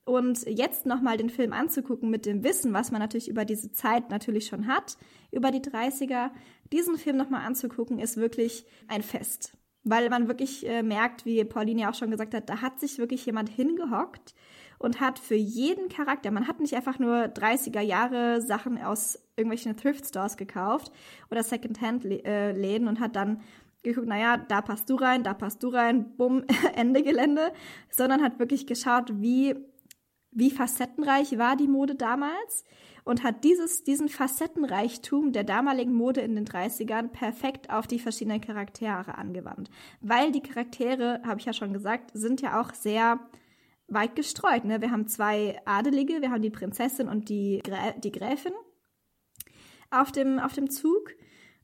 Und jetzt nochmal den Film anzugucken mit dem Wissen, was man natürlich über diese Zeit natürlich schon hat, über die 30er, diesen Film nochmal anzugucken, ist wirklich ein Fest. Weil man wirklich äh, merkt, wie Pauline ja auch schon gesagt hat, da hat sich wirklich jemand hingehockt und hat für jeden Charakter, man hat nicht einfach nur 30er Jahre Sachen aus irgendwelchen Thrift Stores gekauft oder Secondhand-Läden äh, und hat dann geguckt, naja, da passt du rein, da passt du rein, bumm, Ende Gelände, sondern hat wirklich geschaut, wie, wie facettenreich war die Mode damals und hat dieses, diesen Facettenreichtum der damaligen Mode in den 30ern perfekt auf die verschiedenen Charaktere angewandt. Weil die Charaktere, habe ich ja schon gesagt, sind ja auch sehr weit gestreut. Ne? Wir haben zwei Adelige, wir haben die Prinzessin und die, Grä die Gräfin auf dem, auf dem Zug.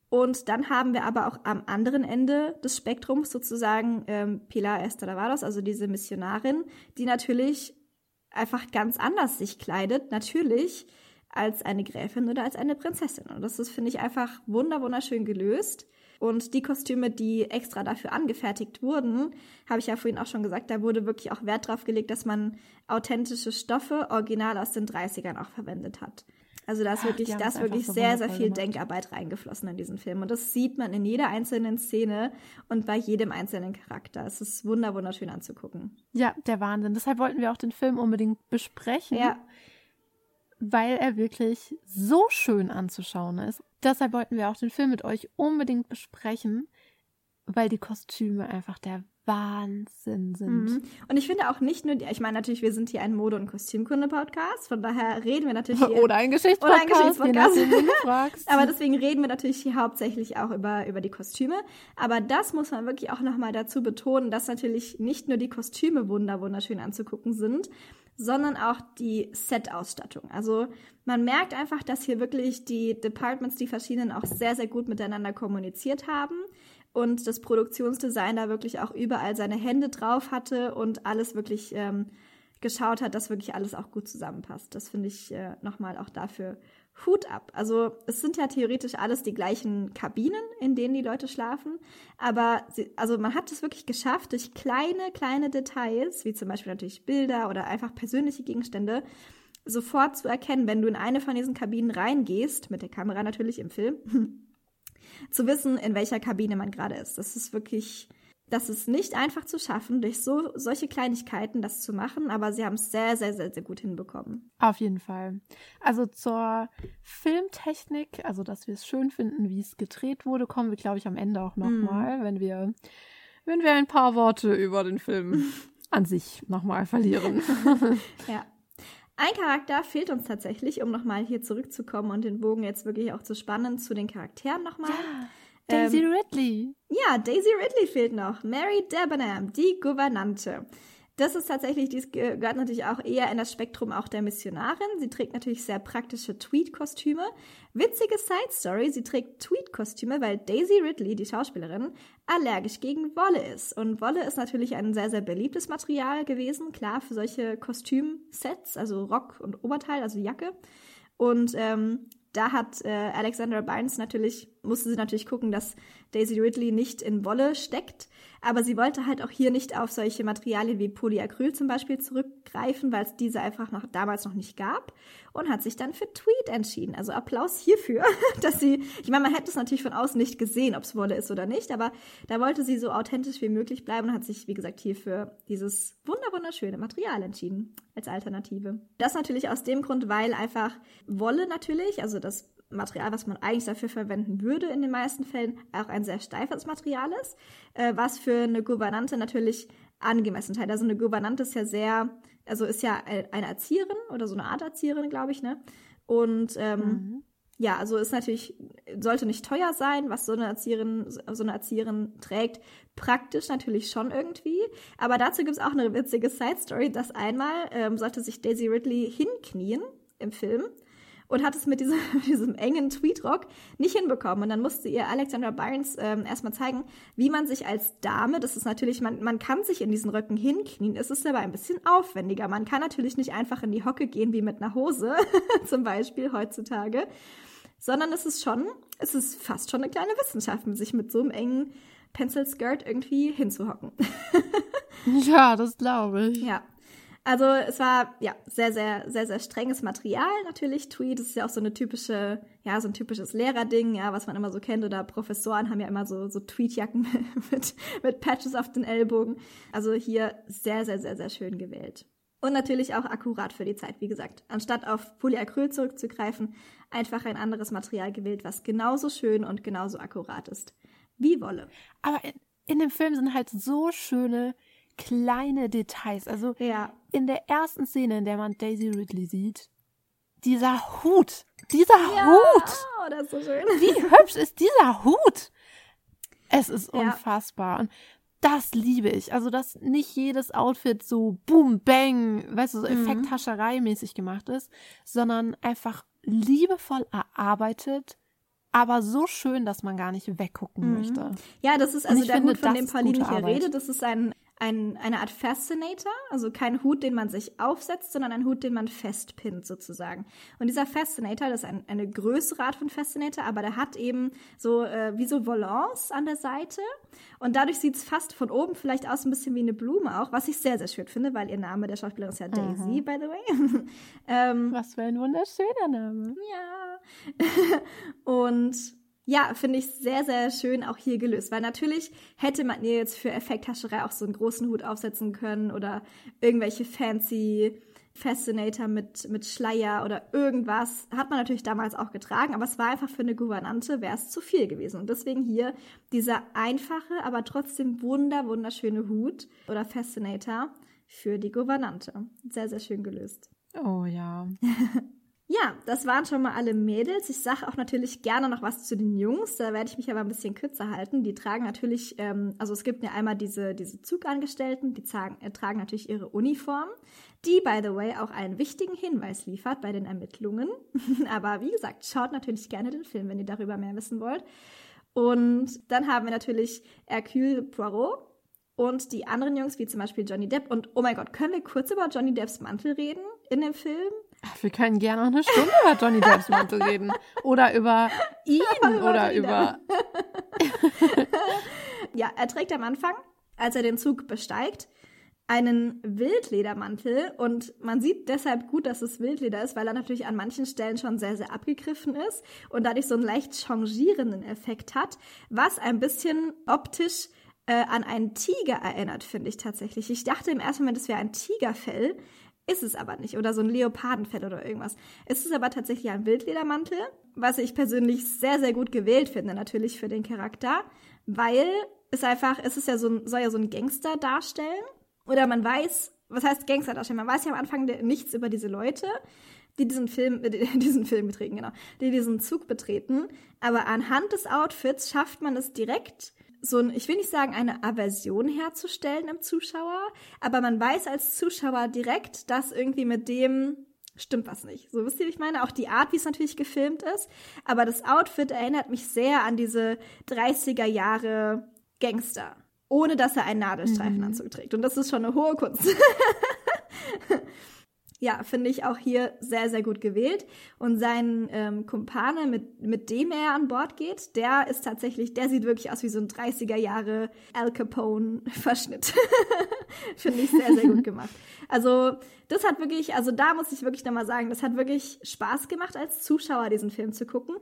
Und dann haben wir aber auch am anderen Ende des Spektrums sozusagen ähm, Pilar Estravados, also diese Missionarin, die natürlich einfach ganz anders sich kleidet, natürlich als eine Gräfin oder als eine Prinzessin. Und das ist, finde ich, einfach wunder wunderschön gelöst. Und die Kostüme, die extra dafür angefertigt wurden, habe ich ja vorhin auch schon gesagt, da wurde wirklich auch Wert drauf gelegt, dass man authentische Stoffe original aus den 30ern auch verwendet hat. Also da ist wirklich, da ist wirklich so sehr, sehr viel gemacht. Denkarbeit reingeflossen in diesen Film. Und das sieht man in jeder einzelnen Szene und bei jedem einzelnen Charakter. Es ist wunder, wunderschön anzugucken.
Ja, der Wahnsinn. Deshalb wollten wir auch den Film unbedingt besprechen. Ja. Weil er wirklich so schön anzuschauen ist. Deshalb wollten wir auch den Film mit euch unbedingt besprechen, weil die Kostüme einfach der Wahnsinn sind. Mhm.
Und ich finde auch nicht nur, die, ich meine natürlich, wir sind hier ein Mode- und Kostümkunde-Podcast, von daher reden wir natürlich hier.
Oder ein Geschichtspodcast. Oder ein Geschichtspodcast.
Aber deswegen reden wir natürlich hier hauptsächlich auch über, über die Kostüme. Aber das muss man wirklich auch nochmal dazu betonen, dass natürlich nicht nur die Kostüme wunder wunderschön anzugucken sind, sondern auch die Set-Ausstattung. Also man merkt einfach, dass hier wirklich die Departments, die verschiedenen, auch sehr, sehr gut miteinander kommuniziert haben und das Produktionsdesign da wirklich auch überall seine Hände drauf hatte und alles wirklich ähm, geschaut hat, dass wirklich alles auch gut zusammenpasst. Das finde ich äh, nochmal auch dafür Hut ab. Also es sind ja theoretisch alles die gleichen Kabinen, in denen die Leute schlafen, aber sie, also man hat es wirklich geschafft, durch kleine, kleine Details, wie zum Beispiel natürlich Bilder oder einfach persönliche Gegenstände, sofort zu erkennen, wenn du in eine von diesen Kabinen reingehst, mit der Kamera natürlich im Film, zu wissen, in welcher Kabine man gerade ist. Das ist wirklich das ist nicht einfach zu schaffen, durch so solche Kleinigkeiten das zu machen, aber sie haben es sehr, sehr, sehr, sehr gut hinbekommen.
Auf jeden Fall. Also zur Filmtechnik, also dass wir es schön finden, wie es gedreht wurde, kommen wir, glaube ich, am Ende auch nochmal, mm. wenn wir, wenn wir ein paar Worte über den Film an sich nochmal verlieren.
ja. Ein Charakter fehlt uns tatsächlich, um nochmal hier zurückzukommen und den Bogen jetzt wirklich auch zu spannen zu den Charakteren nochmal. Ja.
Daisy ähm, Ridley.
Ja, Daisy Ridley fehlt noch. Mary Debenham, die Gouvernante. Das ist tatsächlich, dies gehört natürlich auch eher in das Spektrum auch der Missionarin. Sie trägt natürlich sehr praktische Tweed-Kostüme. Witzige Side-Story, sie trägt Tweed-Kostüme, weil Daisy Ridley, die Schauspielerin, allergisch gegen Wolle ist. Und Wolle ist natürlich ein sehr, sehr beliebtes Material gewesen, klar, für solche Kostümsets, also Rock und Oberteil, also Jacke. Und ähm, da hat äh, Alexandra Barnes natürlich, musste sie natürlich gucken, dass Daisy Ridley nicht in Wolle steckt. Aber sie wollte halt auch hier nicht auf solche Materialien wie Polyacryl zum Beispiel zurückgreifen, weil es diese einfach noch damals noch nicht gab und hat sich dann für Tweed entschieden. Also Applaus hierfür, dass sie, ich meine, man hätte es natürlich von außen nicht gesehen, ob es Wolle ist oder nicht, aber da wollte sie so authentisch wie möglich bleiben und hat sich, wie gesagt, hier für dieses wunder wunderschöne Material entschieden als Alternative. Das natürlich aus dem Grund, weil einfach Wolle natürlich, also das Material, was man eigentlich dafür verwenden würde in den meisten Fällen, auch ein sehr steifes Material ist, äh, was für eine Gouvernante natürlich angemessen teilt. Also eine Gouvernante ist ja sehr, also ist ja eine Erzieherin oder so eine Art Erzieherin, glaube ich, ne? Und ähm, mhm. ja, also ist natürlich, sollte nicht teuer sein, was so eine Erzieherin, so eine Erzieherin trägt. Praktisch natürlich schon irgendwie. Aber dazu gibt es auch eine witzige Side-Story, dass einmal ähm, sollte sich Daisy Ridley hinknien im Film und hat es mit diesem, diesem engen Tweetrock nicht hinbekommen. Und dann musste ihr Alexandra Barnes ähm, erstmal zeigen, wie man sich als Dame, das ist natürlich, man, man kann sich in diesen Röcken hinknien, es ist aber ein bisschen aufwendiger. Man kann natürlich nicht einfach in die Hocke gehen wie mit einer Hose, zum Beispiel heutzutage, sondern es ist schon, es ist fast schon eine kleine Wissenschaft, sich mit so einem engen Pencil Skirt irgendwie hinzuhocken.
ja, das glaube ich.
Ja. Also es war ja sehr, sehr, sehr, sehr strenges Material natürlich. Tweed ist ja auch so eine typische, ja, so ein typisches Lehrerding, ja, was man immer so kennt. Oder Professoren haben ja immer so, so Tweedjacken mit, mit Patches auf den Ellbogen. Also hier sehr, sehr, sehr, sehr schön gewählt. Und natürlich auch akkurat für die Zeit, wie gesagt. Anstatt auf Polyacryl zurückzugreifen, einfach ein anderes Material gewählt, was genauso schön und genauso akkurat ist wie Wolle.
Aber in, in dem Film sind halt so schöne kleine Details. Also ja. In der ersten Szene, in der man Daisy Ridley sieht, dieser Hut, dieser ja, Hut.
Oh, das ist so schön.
Wie hübsch ist dieser Hut? Es ist ja. unfassbar. Und das liebe ich. Also, dass nicht jedes Outfit so boom, bang, weißt du, so mhm. Effekthascherei-mäßig gemacht ist, sondern einfach liebevoll erarbeitet, aber so schön, dass man gar nicht weggucken mhm. möchte.
Ja, das ist also der finde, Hut, von dem Pauline hier redet. Das ist ein ein, eine Art Fascinator, also kein Hut, den man sich aufsetzt, sondern ein Hut, den man festpinnt sozusagen. Und dieser Fascinator, das ist ein, eine größere Art von Fascinator, aber der hat eben so äh, wie so Volants an der Seite und dadurch sieht es fast von oben vielleicht aus ein bisschen wie eine Blume auch, was ich sehr, sehr schön finde, weil ihr Name der Schauspielerin ist ja Daisy, mhm. by the way.
ähm, was für ein wunderschöner Name.
Ja. und ja, finde ich sehr, sehr schön auch hier gelöst. Weil natürlich hätte man ihr jetzt für Effekthascherei auch so einen großen Hut aufsetzen können oder irgendwelche fancy Fascinator mit, mit Schleier oder irgendwas. Hat man natürlich damals auch getragen, aber es war einfach für eine Gouvernante, wäre es zu viel gewesen. Und deswegen hier dieser einfache, aber trotzdem wunder, wunderschöne Hut oder Fascinator für die Gouvernante. Sehr, sehr schön gelöst.
Oh ja.
Ja, das waren schon mal alle Mädels. Ich sage auch natürlich gerne noch was zu den Jungs. Da werde ich mich aber ein bisschen kürzer halten. Die tragen natürlich, ähm, also es gibt ja einmal diese, diese Zugangestellten, die tragen, äh, tragen natürlich ihre Uniform, die, by the way, auch einen wichtigen Hinweis liefert bei den Ermittlungen. aber wie gesagt, schaut natürlich gerne den Film, wenn ihr darüber mehr wissen wollt. Und dann haben wir natürlich Hercule Poirot und die anderen Jungs, wie zum Beispiel Johnny Depp. Und oh mein Gott, können wir kurz über Johnny Depps Mantel reden in dem Film?
Ach, wir können gerne noch eine Stunde über Johnny Depps Mantel reden. Oder über ihn oder über.
ja, er trägt am Anfang, als er den Zug besteigt, einen Wildledermantel und man sieht deshalb gut, dass es Wildleder ist, weil er natürlich an manchen Stellen schon sehr, sehr abgegriffen ist und dadurch so einen leicht changierenden Effekt hat, was ein bisschen optisch äh, an einen Tiger erinnert, finde ich tatsächlich. Ich dachte im ersten Moment, es wäre ein Tigerfell, ist es aber nicht. Oder so ein Leopardenfell oder irgendwas. Es ist aber tatsächlich ein Wildledermantel, was ich persönlich sehr, sehr gut gewählt finde, natürlich für den Charakter, weil es einfach, es ist ja so ein, soll ja so ein Gangster darstellen. Oder man weiß, was heißt Gangster darstellen? Man weiß ja am Anfang nichts über diese Leute, die diesen Film, äh, diesen Film betreten, genau, die diesen Zug betreten. Aber anhand des Outfits schafft man es direkt, so ein, ich will nicht sagen, eine Aversion herzustellen im Zuschauer, aber man weiß als Zuschauer direkt, dass irgendwie mit dem stimmt was nicht. So wisst ihr, wie ich meine? Auch die Art, wie es natürlich gefilmt ist, aber das Outfit erinnert mich sehr an diese 30er Jahre Gangster, ohne dass er einen Nadelstreifenanzug mhm. trägt. Und das ist schon eine hohe Kunst. ja, finde ich auch hier sehr, sehr gut gewählt. Und sein ähm, Kumpane, mit, mit dem er an Bord geht, der ist tatsächlich, der sieht wirklich aus wie so ein 30er Jahre Al Capone-Verschnitt. finde ich sehr, sehr gut gemacht. Also, das hat wirklich, also da muss ich wirklich nochmal sagen, das hat wirklich Spaß gemacht, als Zuschauer diesen Film zu gucken.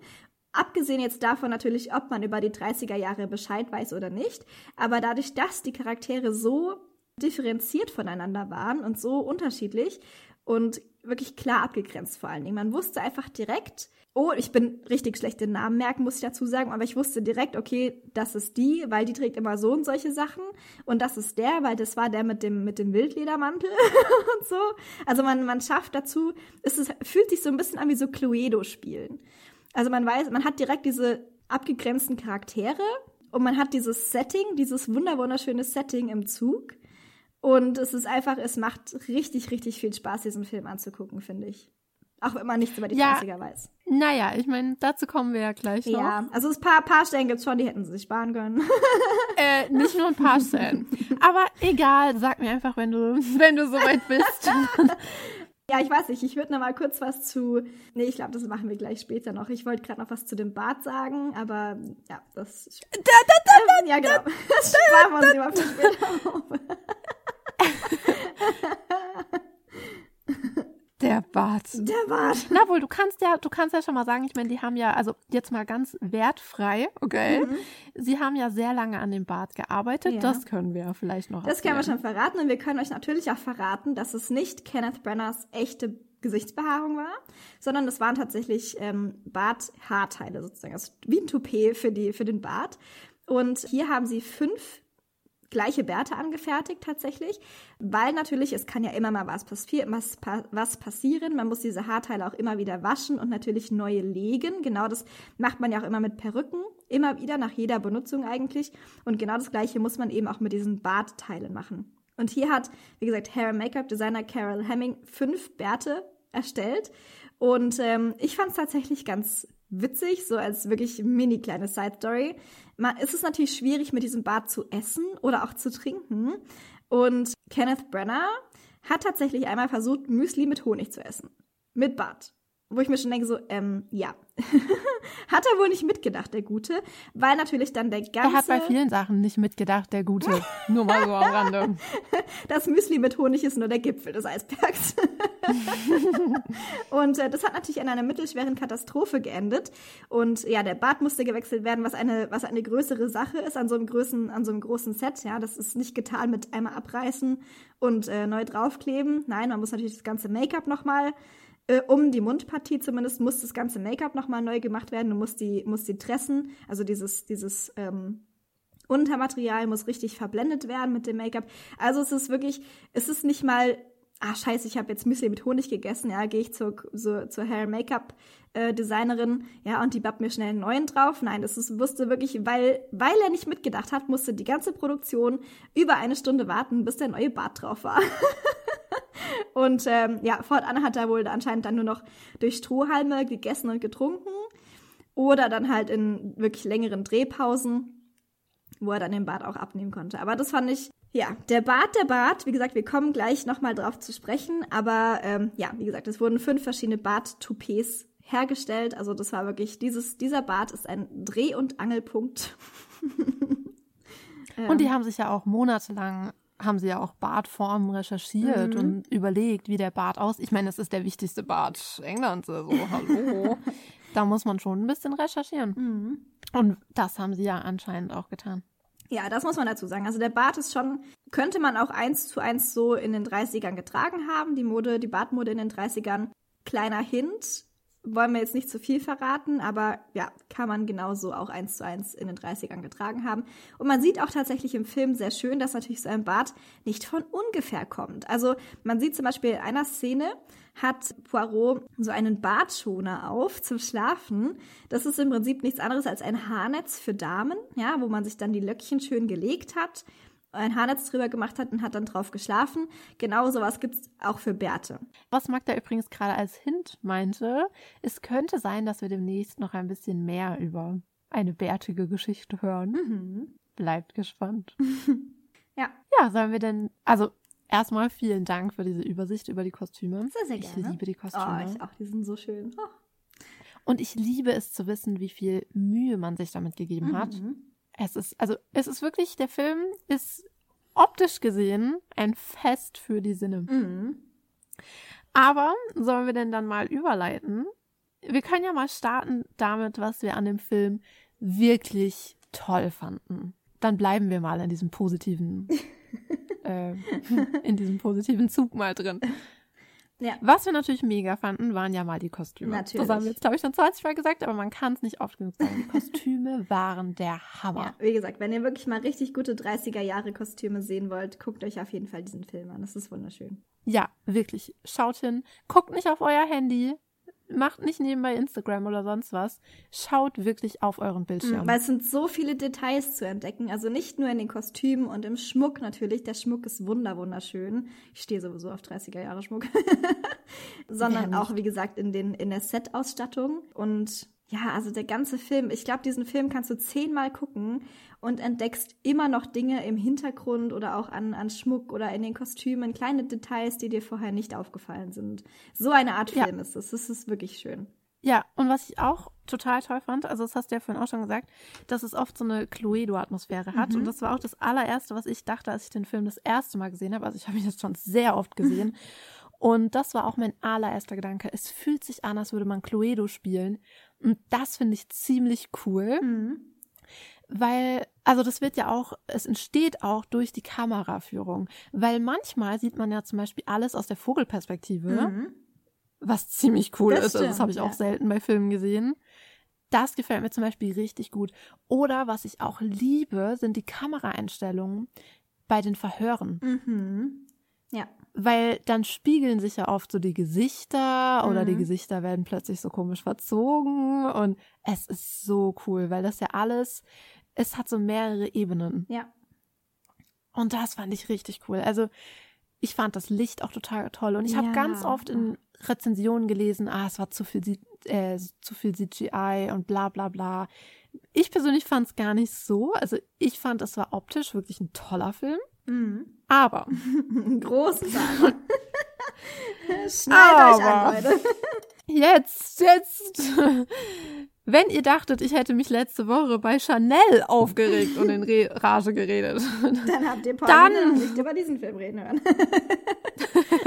Abgesehen jetzt davon natürlich, ob man über die 30er Jahre Bescheid weiß oder nicht. Aber dadurch, dass die Charaktere so differenziert voneinander waren und so unterschiedlich, und wirklich klar abgegrenzt vor allen Dingen. Man wusste einfach direkt, oh, ich bin richtig schlecht den Namen merken, muss ich dazu sagen, aber ich wusste direkt, okay, das ist die, weil die trägt immer so und solche Sachen und das ist der, weil das war der mit dem mit dem Wildledermantel und so. Also man man schafft dazu, es ist, fühlt sich so ein bisschen an wie so Cluedo spielen. Also man weiß, man hat direkt diese abgegrenzten Charaktere und man hat dieses Setting, dieses wunderschöne Setting im Zug und es ist einfach, es macht richtig, richtig viel Spaß, diesen Film anzugucken, finde ich. Auch wenn man nichts über die ja, 30er weiß.
Naja, ich meine, dazu kommen wir ja gleich noch. Ja,
also ein paar, paar Stellen gibt es schon, die hätten sie sich sparen können.
äh, nicht nur ein paar Stellen. Aber egal, sag mir einfach, wenn du, wenn du soweit bist.
ja, ich weiß nicht, ich würde noch mal kurz was zu. Nee, ich glaube, das machen wir gleich später noch. Ich wollte gerade noch was zu dem Bart sagen, aber ja, das. Da, da, da, da, ja, genau. Das sparen wir uns immer für später auf.
Der Bart.
Der Bart.
Na wohl, du kannst ja, du kannst ja schon mal sagen, ich meine, die haben ja, also jetzt mal ganz wertfrei, okay? Mhm. Sie haben ja sehr lange an dem Bart gearbeitet. Ja. Das können wir vielleicht noch.
Das können wir schon verraten und wir können euch natürlich auch verraten, dass es nicht Kenneth Brenners echte Gesichtsbehaarung war, sondern es waren tatsächlich ähm, Barthaarteile sozusagen, also wie ein Toupet für die für den Bart. Und hier haben sie fünf gleiche Bärte angefertigt tatsächlich, weil natürlich, es kann ja immer mal was, passi was, was passieren. Man muss diese Haarteile auch immer wieder waschen und natürlich neue legen. Genau das macht man ja auch immer mit Perücken, immer wieder nach jeder Benutzung eigentlich. Und genau das gleiche muss man eben auch mit diesen Bartteilen machen. Und hier hat, wie gesagt, Hair Make-up Designer Carol Hemming fünf Bärte erstellt. Und ähm, ich fand es tatsächlich ganz witzig, so als wirklich mini kleine Side Story. Ist es natürlich schwierig, mit diesem Bart zu essen oder auch zu trinken. Und Kenneth Brenner hat tatsächlich einmal versucht, Müsli mit Honig zu essen. Mit Bart wo ich mir schon denke, so, ähm, ja. hat er wohl nicht mitgedacht, der Gute, weil natürlich dann der ganze... Er
hat bei vielen Sachen nicht mitgedacht, der Gute. nur mal so am Rande.
Das Müsli mit Honig ist nur der Gipfel des Eisbergs. und äh, das hat natürlich in einer mittelschweren Katastrophe geendet. Und ja, der Bart musste gewechselt werden, was eine, was eine größere Sache ist an so einem großen, an so einem großen Set. Ja, das ist nicht getan mit einmal abreißen und äh, neu draufkleben. Nein, man muss natürlich das ganze Make-up nochmal äh, um die Mundpartie zumindest muss das ganze Make-up nochmal neu gemacht werden. Du musst die, musst die Tressen, also dieses, dieses ähm, Untermaterial muss richtig verblendet werden mit dem Make-up. Also es ist wirklich, es ist nicht mal ah scheiße, ich habe jetzt Müsli mit Honig gegessen, ja, gehe ich zur, so, zur Hair Make-up äh, Designerin, ja, und die bappt mir schnell einen neuen drauf. Nein, das ist, wusste wirklich, weil, weil er nicht mitgedacht hat, musste die ganze Produktion über eine Stunde warten, bis der neue Bart drauf war. und ähm, ja, fortan hat er wohl anscheinend dann nur noch durch Strohhalme gegessen und getrunken. Oder dann halt in wirklich längeren Drehpausen, wo er dann den Bart auch abnehmen konnte. Aber das fand ich ja, der Bart, der Bart, wie gesagt, wir kommen gleich nochmal drauf zu sprechen, aber ähm, ja, wie gesagt, es wurden fünf verschiedene Bart-Toupets hergestellt. Also das war wirklich, dieses, dieser Bart ist ein Dreh- und Angelpunkt.
und die haben sich ja auch monatelang, haben sie ja auch Bartformen recherchiert mhm. und überlegt, wie der Bart aussieht. Ich meine, es ist der wichtigste Bart Englands, also hallo. da muss man schon ein bisschen recherchieren. Mhm. Und das haben sie ja anscheinend auch getan.
Ja, das muss man dazu sagen. Also der Bart ist schon, könnte man auch eins zu eins so in den 30ern getragen haben, die Mode, die Bartmode in den 30ern. Kleiner Hint, wollen wir jetzt nicht zu viel verraten, aber ja, kann man genauso auch eins zu eins in den 30ern getragen haben. Und man sieht auch tatsächlich im Film sehr schön, dass natürlich so ein Bart nicht von ungefähr kommt. Also man sieht zum Beispiel in einer Szene, hat Poirot so einen Bartschoner auf zum Schlafen. Das ist im Prinzip nichts anderes als ein Haarnetz für Damen, ja, wo man sich dann die Löckchen schön gelegt hat ein Haarnetz drüber gemacht hat und hat dann drauf geschlafen. Genau sowas gibt es auch für Bärte.
Was Magda übrigens gerade als Hint meinte, es könnte sein, dass wir demnächst noch ein bisschen mehr über eine bärtige Geschichte hören. Mhm. Bleibt gespannt.
ja.
Ja, sollen wir denn, also erstmal vielen Dank für diese Übersicht über die Kostüme.
Sehr, sehr gerne.
Ich liebe die Kostüme.
Oh, ich auch, die sind so schön. Oh.
Und ich liebe es zu wissen, wie viel Mühe man sich damit gegeben mhm. hat es ist, also es ist wirklich, der Film ist optisch gesehen ein Fest für die Sinne. Mhm. Aber sollen wir denn dann mal überleiten? Wir können ja mal starten damit, was wir an dem Film wirklich toll fanden. Dann bleiben wir mal in diesem positiven, äh, in diesem positiven Zug mal drin. Ja. Was wir natürlich mega fanden, waren ja mal die Kostüme.
Natürlich.
Das haben wir jetzt, glaube ich, schon 20 Mal gesagt, aber man kann es nicht oft genug sagen. Die Kostüme waren der Hammer. Ja,
wie gesagt, wenn ihr wirklich mal richtig gute 30er-Jahre-Kostüme sehen wollt, guckt euch auf jeden Fall diesen Film an. Das ist wunderschön.
Ja, wirklich. Schaut hin. Guckt nicht auf euer Handy macht nicht nebenbei Instagram oder sonst was. Schaut wirklich auf euren Bildschirm.
Weil es sind so viele Details zu entdecken. Also nicht nur in den Kostümen und im Schmuck natürlich. Der Schmuck ist wunder wunderschön. Ich stehe sowieso auf 30er Jahre Schmuck. Sondern auch, wie gesagt, in, den, in der Set-Ausstattung. Und ja, also der ganze Film, ich glaube, diesen Film kannst du zehnmal gucken und entdeckst immer noch Dinge im Hintergrund oder auch an, an Schmuck oder in den Kostümen, kleine Details, die dir vorher nicht aufgefallen sind. So eine Art Film ja. ist es. Das ist wirklich schön.
Ja, und was ich auch total toll fand, also das hast du ja vorhin auch schon gesagt, dass es oft so eine Cluedo-Atmosphäre hat. Mhm. Und das war auch das allererste, was ich dachte, als ich den Film das erste Mal gesehen habe. Also ich habe ihn jetzt schon sehr oft gesehen. Und das war auch mein allererster Gedanke. Es fühlt sich an, als würde man Cluedo spielen. Und das finde ich ziemlich cool. Mhm. Weil, also das wird ja auch, es entsteht auch durch die Kameraführung. Weil manchmal sieht man ja zum Beispiel alles aus der Vogelperspektive, mhm. was ziemlich cool das ist. Stimmt, also das habe ich ja. auch selten bei Filmen gesehen. Das gefällt mir zum Beispiel richtig gut. Oder was ich auch liebe, sind die Kameraeinstellungen bei den Verhören.
Mhm. Ja
weil dann spiegeln sich ja oft so die Gesichter oder die mhm. Gesichter werden plötzlich so komisch verzogen und es ist so cool, weil das ja alles, es hat so mehrere Ebenen.
Ja.
Und das fand ich richtig cool. Also ich fand das Licht auch total toll und ich ja. habe ganz oft in Rezensionen gelesen, ah, es war zu viel, äh, zu viel CGI und bla bla bla. Ich persönlich fand es gar nicht so. Also ich fand, es war optisch wirklich ein toller Film. Mhm. Aber.
Großen. Schneid euch an, Leute.
Jetzt, jetzt. Wenn ihr dachtet, ich hätte mich letzte Woche bei Chanel aufgeregt und in Re Rage geredet.
Dann habt ihr Pauline dann, nicht über diesen Film reden hören.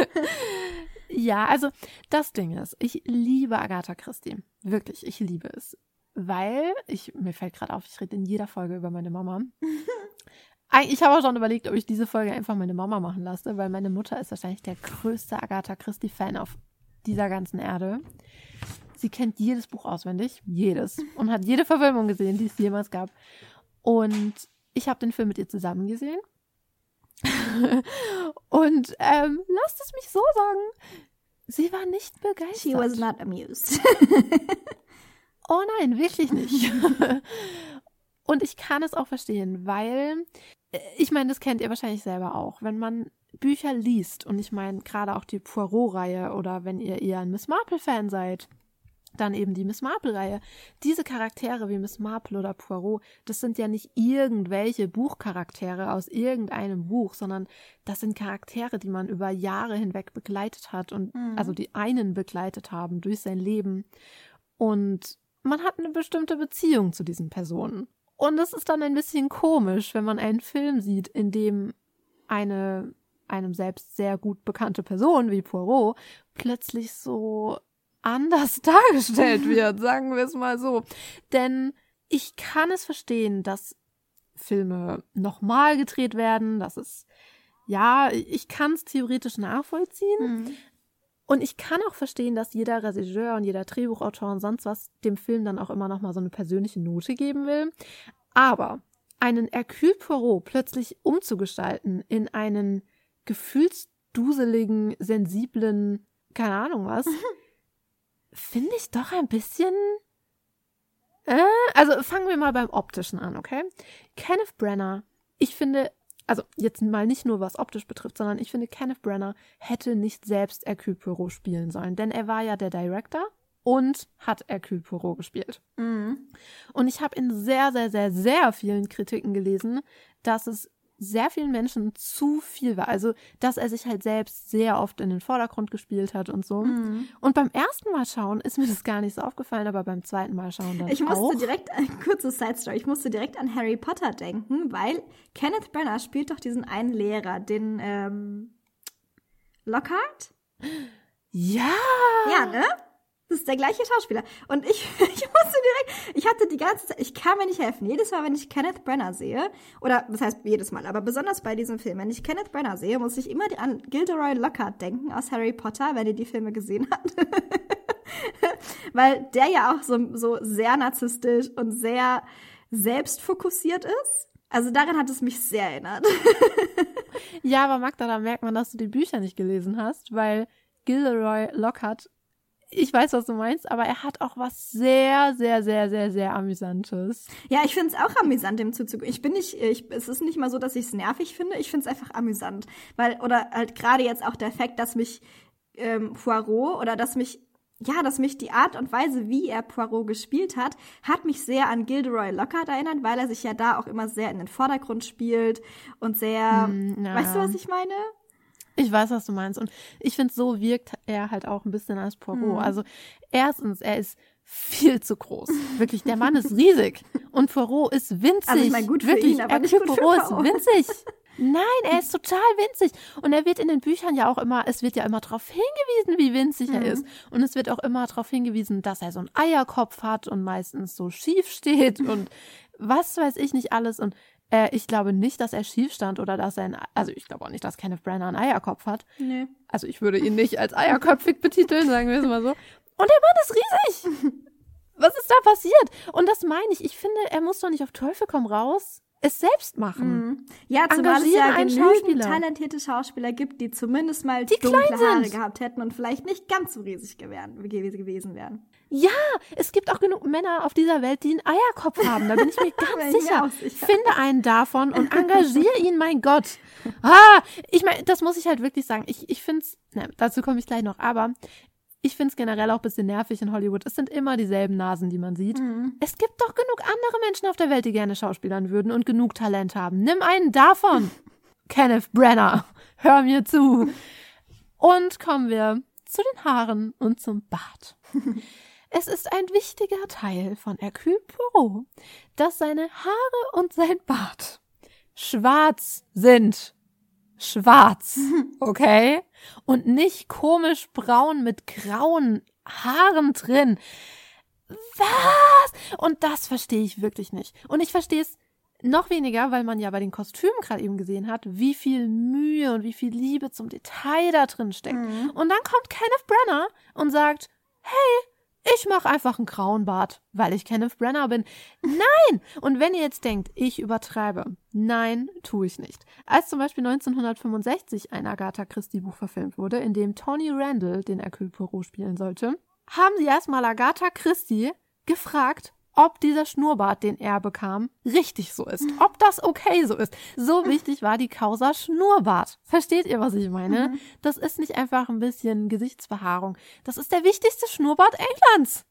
ja, also das Ding ist, ich liebe Agatha Christie. Wirklich, ich liebe es. Weil, ich, mir fällt gerade auf, ich rede in jeder Folge über meine Mama. Ich habe auch schon überlegt, ob ich diese Folge einfach meine Mama machen lasse, weil meine Mutter ist wahrscheinlich der größte Agatha Christie-Fan auf dieser ganzen Erde. Sie kennt jedes Buch auswendig, jedes, und hat jede Verfilmung gesehen, die es jemals gab. Und ich habe den Film mit ihr zusammen gesehen. und ähm, lasst es mich so sagen, sie war nicht begeistert.
She was not amused.
oh nein, wirklich nicht. und ich kann es auch verstehen, weil äh, ich meine, das kennt ihr wahrscheinlich selber auch. Wenn man Bücher liest, und ich meine gerade auch die Poirot-Reihe oder wenn ihr eher ein Miss Marple-Fan seid, dann eben die Miss Marple-Reihe. Diese Charaktere wie Miss Marple oder Poirot, das sind ja nicht irgendwelche Buchcharaktere aus irgendeinem Buch, sondern das sind Charaktere, die man über Jahre hinweg begleitet hat und mhm. also die einen begleitet haben durch sein Leben. Und man hat eine bestimmte Beziehung zu diesen Personen. Und es ist dann ein bisschen komisch, wenn man einen Film sieht, in dem eine einem selbst sehr gut bekannte Person wie Poirot plötzlich so anders dargestellt wird, sagen wir es mal so. Denn ich kann es verstehen, dass Filme nochmal gedreht werden, dass es, ja, ich kann es theoretisch nachvollziehen. Mhm. Und ich kann auch verstehen, dass jeder Regisseur und jeder Drehbuchautor und sonst was dem Film dann auch immer nochmal so eine persönliche Note geben will. Aber einen Hercule Poirot plötzlich umzugestalten in einen gefühlsduseligen, sensiblen, keine Ahnung was, finde ich doch ein bisschen. Äh, also fangen wir mal beim Optischen an, okay? Kenneth Brenner, ich finde, also jetzt mal nicht nur was optisch betrifft, sondern ich finde, Kenneth Brenner hätte nicht selbst Hercule Poirot spielen sollen, denn er war ja der Director und hat Hercule Poirot gespielt. Mhm. Und ich habe in sehr, sehr, sehr, sehr vielen Kritiken gelesen, dass es sehr vielen Menschen zu viel war. Also, dass er sich halt selbst sehr oft in den Vordergrund gespielt hat und so. Mhm. Und beim ersten Mal schauen ist mir das gar nicht so aufgefallen, aber beim zweiten Mal schauen dann
Ich musste
auch.
direkt, ein kurzes Side Story, ich musste direkt an Harry Potter denken, weil Kenneth Brenner spielt doch diesen einen Lehrer, den ähm, Lockhart?
Ja!
Ja, ne? Das ist der gleiche Schauspieler. Und ich, ich musste direkt, ich hatte die ganze Zeit, ich kann mir nicht helfen. Jedes Mal, wenn ich Kenneth Brenner sehe, oder das heißt jedes Mal, aber besonders bei diesem Film, wenn ich Kenneth Brenner sehe, muss ich immer an Gilderoy Lockhart denken aus Harry Potter, wenn ihr die Filme gesehen habt. Weil der ja auch so, so sehr narzisstisch und sehr selbstfokussiert ist. Also daran hat es mich sehr erinnert.
ja, aber Magda, da merkt man, dass du die Bücher nicht gelesen hast, weil Gilderoy Lockhart ich weiß, was du meinst, aber er hat auch was sehr, sehr, sehr, sehr, sehr Amüsantes.
Ja, ich finde es auch amüsant, dem zuzugucken. Ich bin nicht, ich, es ist nicht mal so, dass ich es nervig finde. Ich finde es einfach amüsant. Weil, oder halt gerade jetzt auch der Fakt, dass mich ähm, Poirot oder dass mich ja, dass mich die Art und Weise, wie er Poirot gespielt hat, hat mich sehr an Gilderoy Lockhart erinnert, weil er sich ja da auch immer sehr in den Vordergrund spielt und sehr, ja. weißt du, was ich meine?
Ich weiß, was du meinst. Und ich finde, so wirkt er halt auch ein bisschen als Poirot. Mhm. Also erstens, er ist viel zu groß. Wirklich, der Mann ist riesig. Und Poirot ist winzig. Also
ich meine, gut für Wirklich, ihn, aber nicht gut
Poirot ist winzig. Nein, er ist total winzig. Und er wird in den Büchern ja auch immer, es wird ja immer darauf hingewiesen, wie winzig mhm. er ist. Und es wird auch immer darauf hingewiesen, dass er so einen Eierkopf hat und meistens so schief steht und was weiß ich nicht alles. Und äh, ich glaube nicht, dass er schief stand oder dass er ein, also ich glaube auch nicht, dass Kenneth Branagh einen Eierkopf hat.
Nee.
Also ich würde ihn nicht als eierköpfig betiteln, sagen wir es mal so. Und der Mann ist riesig. Was ist da passiert? Und das meine ich. Ich finde, er muss doch nicht auf Teufel komm raus es selbst machen.
Mhm. Ja, zumal es ja genügend Schauspieler. talentierte Schauspieler gibt, die zumindest mal die dunkle Haare gehabt hätten und vielleicht nicht ganz so riesig gewesen wären.
Ja, es gibt auch genug Männer auf dieser Welt, die einen Eierkopf haben. Da bin ich mir ganz sicher. sicher. Finde einen davon und engagiere ihn, mein Gott. Ah, ich meine, das muss ich halt wirklich sagen. Ich, ich finde es, ne, dazu komme ich gleich noch, aber ich finde es generell auch ein bisschen nervig in Hollywood. Es sind immer dieselben Nasen, die man sieht. Mhm. Es gibt doch genug andere Menschen auf der Welt, die gerne schauspielern würden und genug Talent haben. Nimm einen davon. Kenneth Brenner, hör mir zu. Und kommen wir zu den Haaren und zum Bart. Es ist ein wichtiger Teil von Hercule Poirot, dass seine Haare und sein Bart schwarz sind schwarz, okay? Und nicht komisch braun mit grauen Haaren drin. Was? Und das verstehe ich wirklich nicht. Und ich verstehe es noch weniger, weil man ja bei den Kostümen gerade eben gesehen hat, wie viel Mühe und wie viel Liebe zum Detail da drin steckt. Mhm. Und dann kommt Kenneth Brenner und sagt, hey, ich mache einfach einen grauen Bart, weil ich Kenneth Brenner bin. Nein! Und wenn ihr jetzt denkt, ich übertreibe, nein, tue ich nicht. Als zum Beispiel 1965 ein Agatha Christie-Buch verfilmt wurde, in dem Tony Randall den Hercule Poirot spielen sollte, haben sie erstmal Agatha Christie gefragt, ob dieser Schnurrbart, den er bekam, richtig so ist. Ob das okay so ist. So wichtig war die Causa Schnurrbart. Versteht ihr, was ich meine? Mhm. Das ist nicht einfach ein bisschen Gesichtsbehaarung. Das ist der wichtigste Schnurrbart Englands.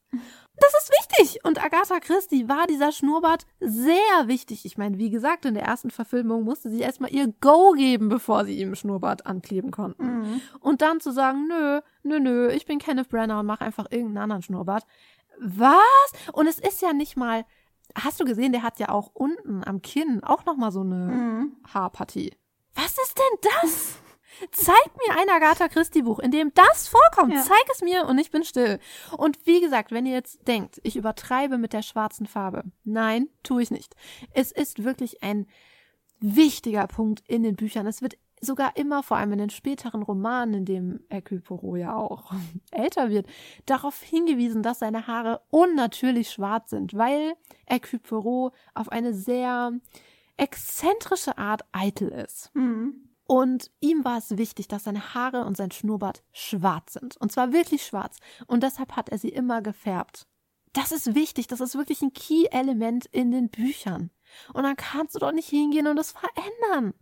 Das ist wichtig. Und Agatha Christie war dieser Schnurrbart sehr wichtig. Ich meine, wie gesagt, in der ersten Verfilmung musste sie erstmal ihr Go geben, bevor sie ihm Schnurrbart ankleben konnten. Mhm. Und dann zu sagen, nö, nö, nö, ich bin Kenneth Brenner und mach einfach irgendeinen anderen Schnurrbart. Was? Und es ist ja nicht mal. Hast du gesehen, der hat ja auch unten am Kinn auch noch mal so eine mhm. Haarpartie. Was ist denn das? Zeig mir ein Agatha Christie Buch, in dem das vorkommt. Ja. Zeig es mir und ich bin still. Und wie gesagt, wenn ihr jetzt denkt, ich übertreibe mit der schwarzen Farbe. Nein, tue ich nicht. Es ist wirklich ein wichtiger Punkt in den Büchern. Es wird sogar immer, vor allem in den späteren Romanen, in dem Hercule Poirot ja auch älter wird, darauf hingewiesen, dass seine Haare unnatürlich schwarz sind, weil Hercule Poirot auf eine sehr exzentrische Art eitel ist. Mhm. Und ihm war es wichtig, dass seine Haare und sein Schnurrbart schwarz sind. Und zwar wirklich schwarz. Und deshalb hat er sie immer gefärbt. Das ist wichtig. Das ist wirklich ein Key-Element in den Büchern. Und dann kannst du doch nicht hingehen und es verändern.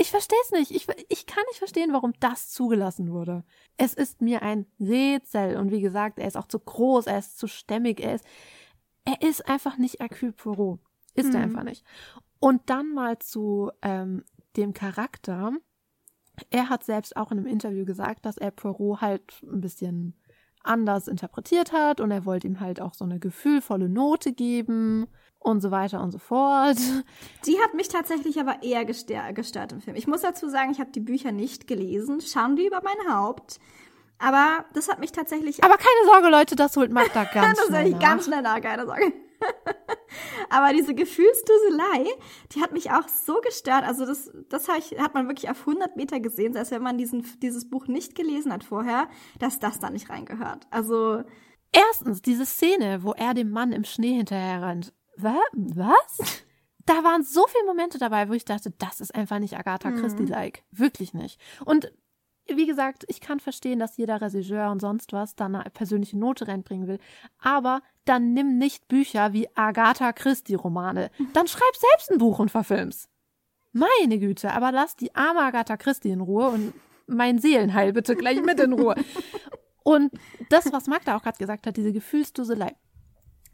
Ich verstehe es nicht. Ich, ich kann nicht verstehen, warum das zugelassen wurde. Es ist mir ein Rätsel. Und wie gesagt, er ist auch zu groß, er ist zu stämmig, er ist, er ist einfach nicht Hercule Poirot. Ist mhm. er einfach nicht. Und dann mal zu ähm, dem Charakter. Er hat selbst auch in einem Interview gesagt, dass er Poirot halt ein bisschen anders interpretiert hat und er wollte ihm halt auch so eine gefühlvolle Note geben und so weiter und so fort.
Die hat mich tatsächlich aber eher gestört im Film. Ich muss dazu sagen, ich habe die Bücher nicht gelesen. Schande über mein Haupt. Aber das hat mich tatsächlich.
Aber keine Sorge, Leute, das holt Magda ganz
das
schnell. Das
ich ganz schnell nach, keine Sorge. aber diese Gefühlsduselei, die hat mich auch so gestört. Also das, das ich, hat man wirklich auf 100 Meter gesehen, selbst wenn man diesen, dieses Buch nicht gelesen hat vorher, dass das da nicht reingehört. Also
Erstens, diese Szene, wo er dem Mann im Schnee hinterher rennt was? Da waren so viele Momente dabei, wo ich dachte, das ist einfach nicht Agatha mhm. Christie-like. Wirklich nicht. Und wie gesagt, ich kann verstehen, dass jeder Regisseur und sonst was da eine persönliche Note reinbringen will. Aber dann nimm nicht Bücher wie Agatha Christie-Romane. Dann schreib selbst ein Buch und verfilm's. Meine Güte, aber lass die arme Agatha Christie in Ruhe und mein Seelenheil bitte gleich mit in Ruhe. Und das, was Magda auch gerade gesagt hat, diese Gefühlsduselei.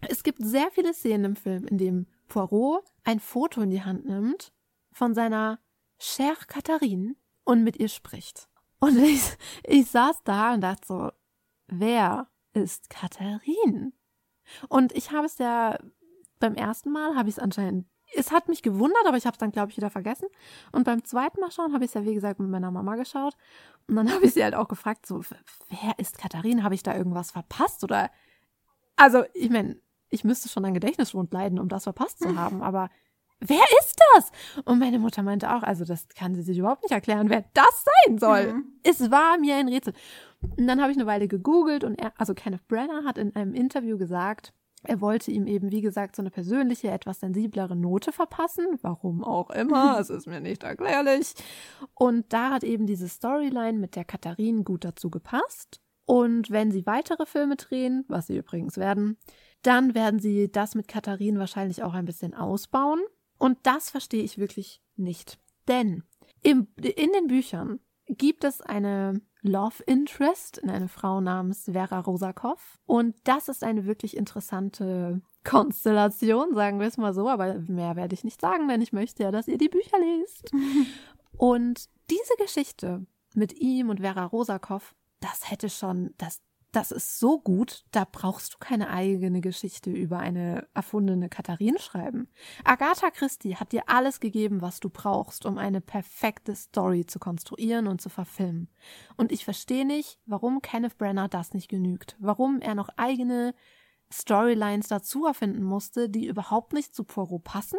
Es gibt sehr viele Szenen im Film, in dem Poirot ein Foto in die Hand nimmt von seiner Cher Katharine und mit ihr spricht. Und ich, ich saß da und dachte so, wer ist Katharine? Und ich habe es ja beim ersten Mal habe ich es anscheinend es hat mich gewundert, aber ich habe es dann, glaube ich, wieder vergessen. Und beim zweiten Mal schauen habe ich es ja, wie gesagt, mit meiner Mama geschaut. Und dann habe ich sie halt auch gefragt, so, wer ist Katharine? Habe ich da irgendwas verpasst? Oder, also, ich meine, ich müsste schon an Gedächtnisschwund leiden, um das verpasst zu haben, aber wer ist das? Und meine Mutter meinte auch, also das kann sie sich überhaupt nicht erklären, wer das sein soll. Mhm. Es war mir ein Rätsel. Und dann habe ich eine Weile gegoogelt und er, also Kenneth Brenner hat in einem Interview gesagt, er wollte ihm eben, wie gesagt, so eine persönliche, etwas sensiblere Note verpassen. Warum auch immer, es ist mir nicht erklärlich. Und da hat eben diese Storyline mit der Katharine gut dazu gepasst. Und wenn sie weitere Filme drehen, was sie übrigens werden, dann werden sie das mit Katharin wahrscheinlich auch ein bisschen ausbauen. Und das verstehe ich wirklich nicht. Denn im, in den Büchern gibt es eine Love Interest in eine Frau namens Vera Rosakov. Und das ist eine wirklich interessante Konstellation, sagen wir es mal so. Aber mehr werde ich nicht sagen, denn ich möchte ja, dass ihr die Bücher lest. und diese Geschichte mit ihm und Vera Rosakov, das hätte schon, das, das ist so gut, da brauchst du keine eigene Geschichte über eine erfundene Katharine schreiben. Agatha Christie hat dir alles gegeben, was du brauchst, um eine perfekte Story zu konstruieren und zu verfilmen. Und ich verstehe nicht, warum Kenneth Brenner das nicht genügt, warum er noch eigene Storylines dazu erfinden musste, die überhaupt nicht zu Poirot passen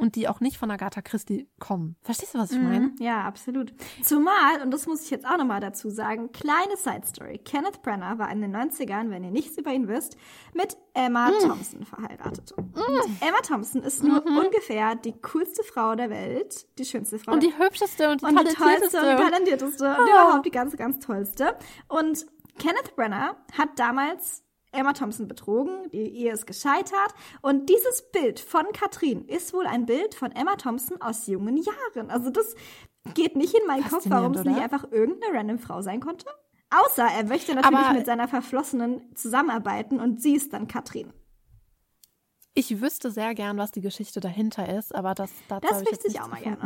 und die auch nicht von Agatha Christie kommen. Verstehst du, was ich meine?
Mhm, ja, absolut. Zumal, und das muss ich jetzt auch nochmal dazu sagen, kleine Side Story. Kenneth Brenner war in den 90ern, wenn ihr nichts über ihn wisst, mit Emma mm. Thompson verheiratet. Mm. Emma Thompson ist nur mhm. ungefähr die coolste Frau der Welt, die schönste Frau.
Und die hübscheste und die, und
die tollste und die talentierteste oh. und überhaupt die ganz, ganz tollste. Und Kenneth Brenner hat damals Emma Thompson betrogen, die Ehe ist gescheitert. Und dieses Bild von Katrin ist wohl ein Bild von Emma Thompson aus jungen Jahren. Also das geht nicht in meinen Kopf, warum es nicht einfach irgendeine random Frau sein konnte. Außer er möchte natürlich Aber mit seiner Verflossenen zusammenarbeiten und sie ist dann Katrin.
Ich wüsste sehr gern, was die Geschichte dahinter ist, aber das
dazu Das wüsste ich auch mal gerne.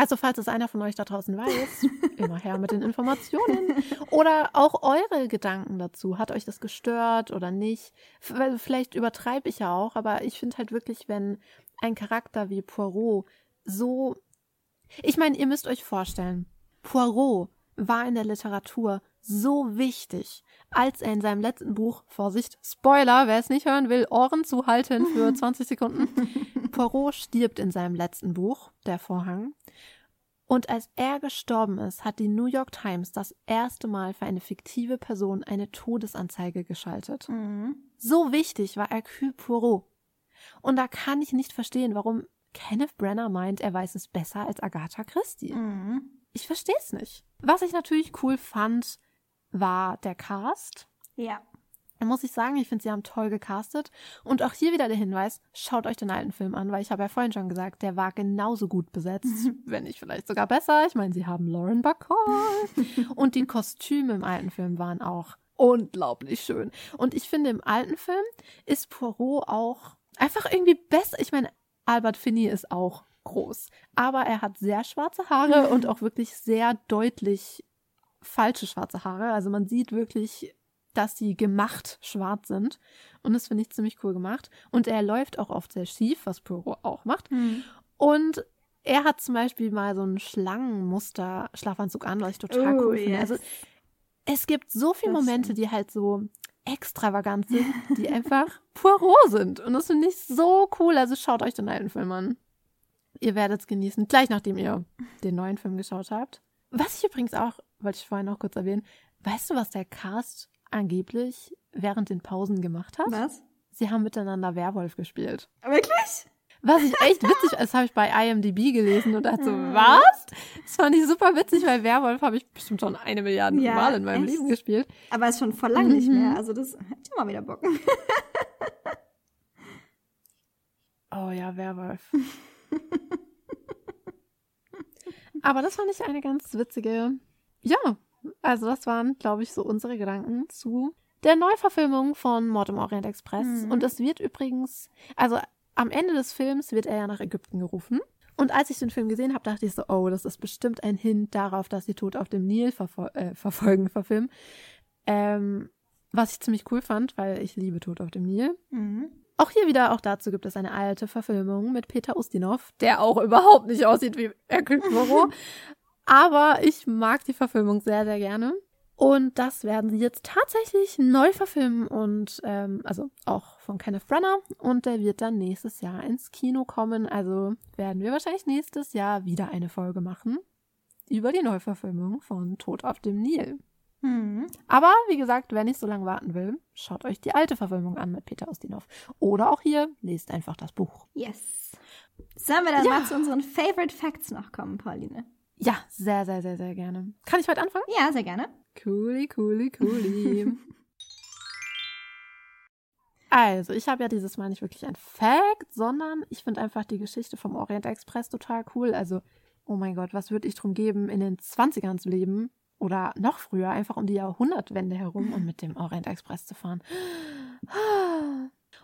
Also, falls es einer von euch da draußen weiß, immer her mit den Informationen. Oder auch eure Gedanken dazu. Hat euch das gestört oder nicht? Vielleicht übertreibe ich ja auch, aber ich finde halt wirklich, wenn ein Charakter wie Poirot so. Ich meine, ihr müsst euch vorstellen, Poirot war in der Literatur so wichtig, als er in seinem letzten Buch, Vorsicht, Spoiler, wer es nicht hören will, Ohren zuhalten für 20 Sekunden. Poirot stirbt in seinem letzten Buch, Der Vorhang. Und als er gestorben ist, hat die New York Times das erste Mal für eine fiktive Person eine Todesanzeige geschaltet. Mhm. So wichtig war Hercule Poirot. Und da kann ich nicht verstehen, warum Kenneth Brenner meint, er weiß es besser als Agatha Christie. Mhm. Ich verstehe es nicht. Was ich natürlich cool fand, war der Cast.
Ja.
Muss ich sagen, ich finde, sie haben toll gecastet. Und auch hier wieder der Hinweis, schaut euch den alten Film an, weil ich habe ja vorhin schon gesagt, der war genauso gut besetzt, wenn nicht vielleicht sogar besser. Ich meine, sie haben Lauren Bacall. und die Kostüme im alten Film waren auch unglaublich schön. Und ich finde, im alten Film ist Poirot auch einfach irgendwie besser. Ich meine, Albert Finney ist auch groß, aber er hat sehr schwarze Haare und auch wirklich sehr deutlich falsche schwarze Haare. Also man sieht wirklich dass sie gemacht schwarz sind. Und das finde ich ziemlich cool gemacht. Und er läuft auch oft sehr schief, was Puro auch macht. Mhm. Und er hat zum Beispiel mal so einen Schlangenmuster-Schlafanzug an, was ich total oh, cool finde. Yes. Also es gibt so viele das Momente, die halt so extravagant sind, die einfach Poirot sind. Und das finde ich so cool. Also schaut euch den alten Film an. Ihr werdet es genießen, gleich nachdem ihr den neuen Film geschaut habt. Was ich übrigens auch, wollte ich vorhin noch kurz erwähnen, weißt du, was der Cast angeblich während den Pausen gemacht hat.
Was?
Sie haben miteinander Werwolf gespielt.
Wirklich?
Was ich echt witzig, das habe ich bei IMDb gelesen und dachte so, was? Das fand ich super witzig, weil Werwolf habe ich bestimmt schon eine Milliarde ja, Mal in meinem echt? Leben gespielt.
Aber ist schon vor lang mhm. nicht mehr, also das hätte ich mal wieder Bock.
oh ja, Werwolf. Aber das fand ich eine ganz witzige, ja, also das waren, glaube ich, so unsere Gedanken zu der Neuverfilmung von Mord im Orient Express. Mhm. Und es wird übrigens, also am Ende des Films wird er ja nach Ägypten gerufen. Und als ich den Film gesehen habe, dachte ich so, oh, das ist bestimmt ein Hint darauf, dass sie Tod auf dem Nil verfol äh, verfolgen, verfilmen. Ähm, was ich ziemlich cool fand, weil ich liebe Tod auf dem Nil. Mhm. Auch hier wieder, auch dazu gibt es eine alte Verfilmung mit Peter Ustinov, der auch überhaupt nicht aussieht wie Hercule Poirot. Aber ich mag die Verfilmung sehr, sehr gerne. Und das werden sie jetzt tatsächlich neu verfilmen und ähm, also auch von Kenneth Brenner und der wird dann nächstes Jahr ins Kino kommen. Also werden wir wahrscheinlich nächstes Jahr wieder eine Folge machen über die Neuverfilmung von Tod auf dem Nil. Mhm. Aber wie gesagt, wer nicht so lange warten will, schaut euch die alte Verfilmung an mit Peter Ustinov. Oder auch hier, lest einfach das Buch.
Yes. Sollen wir dann ja. mal zu unseren Favorite Facts noch kommen, Pauline?
Ja, sehr, sehr, sehr, sehr gerne. Kann ich heute anfangen?
Ja, sehr gerne.
Cooli, cooli, cooli. also, ich habe ja dieses Mal nicht wirklich ein Fact, sondern ich finde einfach die Geschichte vom Orient Express total cool. Also, oh mein Gott, was würde ich drum geben, in den 20ern zu leben? Oder noch früher, einfach um die Jahrhundertwende herum und mit dem Orient Express zu fahren.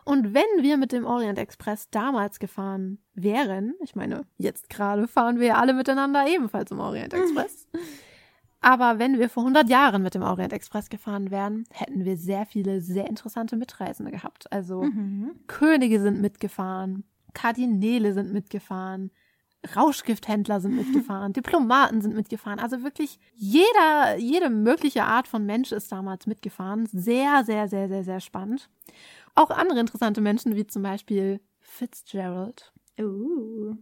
Und wenn wir mit dem Orient Express damals gefahren wären, ich meine, jetzt gerade fahren wir ja alle miteinander ebenfalls im Orient Express. Aber wenn wir vor 100 Jahren mit dem Orient Express gefahren wären, hätten wir sehr viele sehr interessante Mitreisende gehabt. Also mhm. Könige sind mitgefahren, Kardinäle sind mitgefahren, Rauschgifthändler sind mitgefahren, Diplomaten sind mitgefahren. Also wirklich jeder, jede mögliche Art von Mensch ist damals mitgefahren. Sehr, sehr, sehr, sehr, sehr spannend. Auch andere interessante Menschen, wie zum Beispiel Fitzgerald
Uh.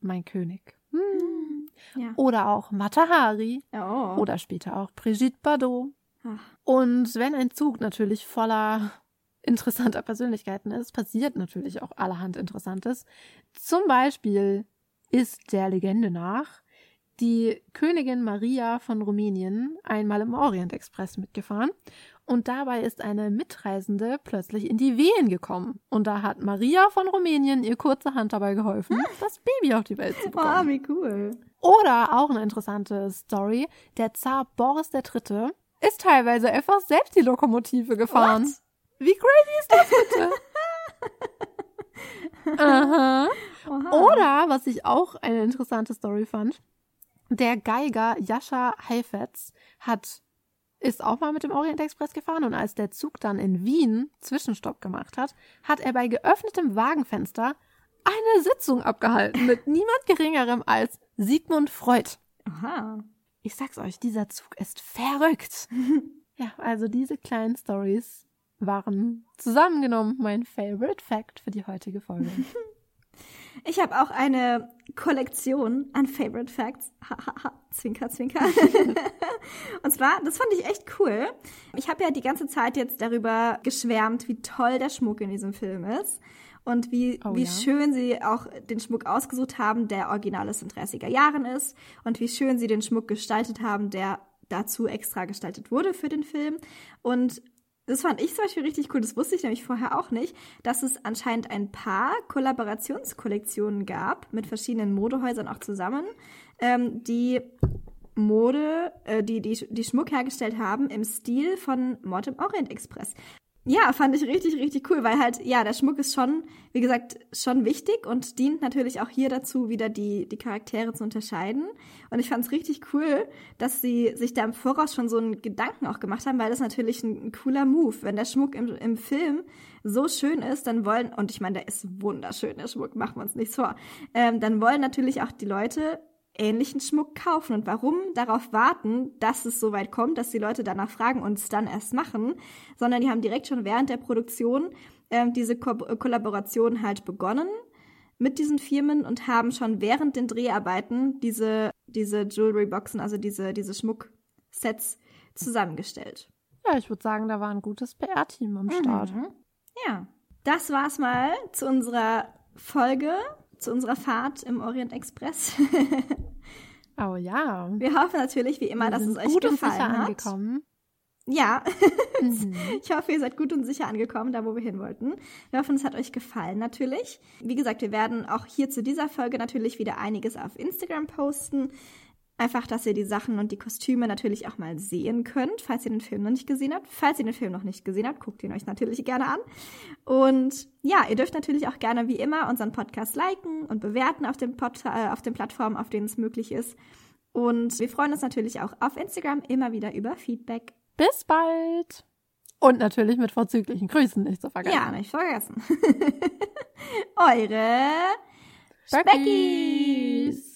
Mein König. Hm.
Ja.
Oder auch Matahari.
Oh.
Oder später auch Brigitte Bardot.
Ach.
Und wenn ein Zug natürlich voller interessanter Persönlichkeiten ist, passiert natürlich auch allerhand Interessantes. Zum Beispiel ist der Legende nach die Königin Maria von Rumänien einmal im Orient Express mitgefahren und dabei ist eine Mitreisende plötzlich in die Wehen gekommen. Und da hat Maria von Rumänien ihr kurze Hand dabei geholfen, das Baby auf die Welt zu
Oh,
bekommen.
wie cool.
Oder auch eine interessante Story, der Zar Boris III. ist teilweise einfach selbst die Lokomotive gefahren.
What?
Wie crazy ist das bitte? Aha.
Oha.
Oder, was ich auch eine interessante Story fand, der Geiger Jascha Heifetz hat ist auch mal mit dem Orient Express gefahren und als der Zug dann in Wien Zwischenstopp gemacht hat, hat er bei geöffnetem Wagenfenster eine Sitzung abgehalten mit niemand geringerem als Sigmund Freud.
Aha.
Ich sag's euch, dieser Zug ist verrückt. ja, also diese kleinen Stories waren zusammengenommen mein Favorite Fact für die heutige Folge.
Ich habe auch eine Kollektion an Favorite Facts. Hahaha, zwinker, zwinker. Und zwar, das fand ich echt cool. Ich habe ja die ganze Zeit jetzt darüber geschwärmt, wie toll der Schmuck in diesem Film ist. Und wie,
Oh
wie
ja.
schön sie auch den Schmuck ausgesucht haben, der original aus den 30er Jahren ist. Und wie schön sie den Schmuck gestaltet haben, der dazu extra gestaltet wurde für den Film. Und das fand ich zum Beispiel richtig cool, das wusste ich nämlich vorher auch nicht, dass es anscheinend ein paar Kollaborationskollektionen gab mit verschiedenen Modehäusern auch zusammen, ähm, die Mode, äh, die, die die Schmuck hergestellt haben im Stil von Mord im Orient Express. Ja, fand ich richtig, richtig cool, weil halt, ja, der Schmuck ist schon, wie gesagt, schon wichtig und dient natürlich auch hier dazu, wieder die, die Charaktere zu unterscheiden. Und ich fand es richtig cool, dass sie sich da im Voraus schon so einen Gedanken auch gemacht haben, weil das natürlich ein, cooler Move. Wenn der Schmuck im, im Film so schön ist, dann wollen, und ich meine, der ist wunderschön, der Schmuck, machen wir uns nichts vor, ähm, dann wollen natürlich auch die Leute ähnlichen Schmuck kaufen. Und warum darauf warten, dass es so weit kommt, dass die Leute danach fragen und es dann erst machen, sondern die haben direkt schon während der Produktion ähm, diese Ko Kollaboration halt begonnen mit diesen Firmen und haben schon während den Dreharbeiten diese, diese Jewelry-Boxen, also diese, diese Schmucksets zusammengestellt.
Ja, ich würde sagen, da war ein gutes PR-Team am Start.
Mhm. Ja, das war's mal zu unserer Folge, zu unserer Fahrt im Orient Express.
Oh ja.
Wir hoffen natürlich wie immer, dass es euch
gut und
gefallen
sicher
hat.
angekommen.
Ja,
Mhm.
ich hoffe, ihr seid gut und sicher angekommen, da wo wir hin wollten. Wir hoffen, es hat euch gefallen natürlich. Wie gesagt, wir werden auch hier zu dieser Folge natürlich wieder einiges auf Instagram posten. Einfach, dass ihr die Sachen und die Kostüme natürlich auch mal sehen könnt, falls ihr den Film noch nicht gesehen habt. Falls ihr den Film noch nicht gesehen habt, guckt ihn euch natürlich gerne an. Und ja, ihr dürft natürlich auch gerne wie immer unseren Podcast liken und bewerten auf den, Pod äh, auf den Plattformen, auf denen es möglich ist. Und wir freuen uns natürlich auch auf Instagram immer wieder über Feedback.
Bis bald. Und natürlich mit vorzüglichen Grüßen nicht zu vergessen.
Ja, nicht vergessen. Eure
Speckis.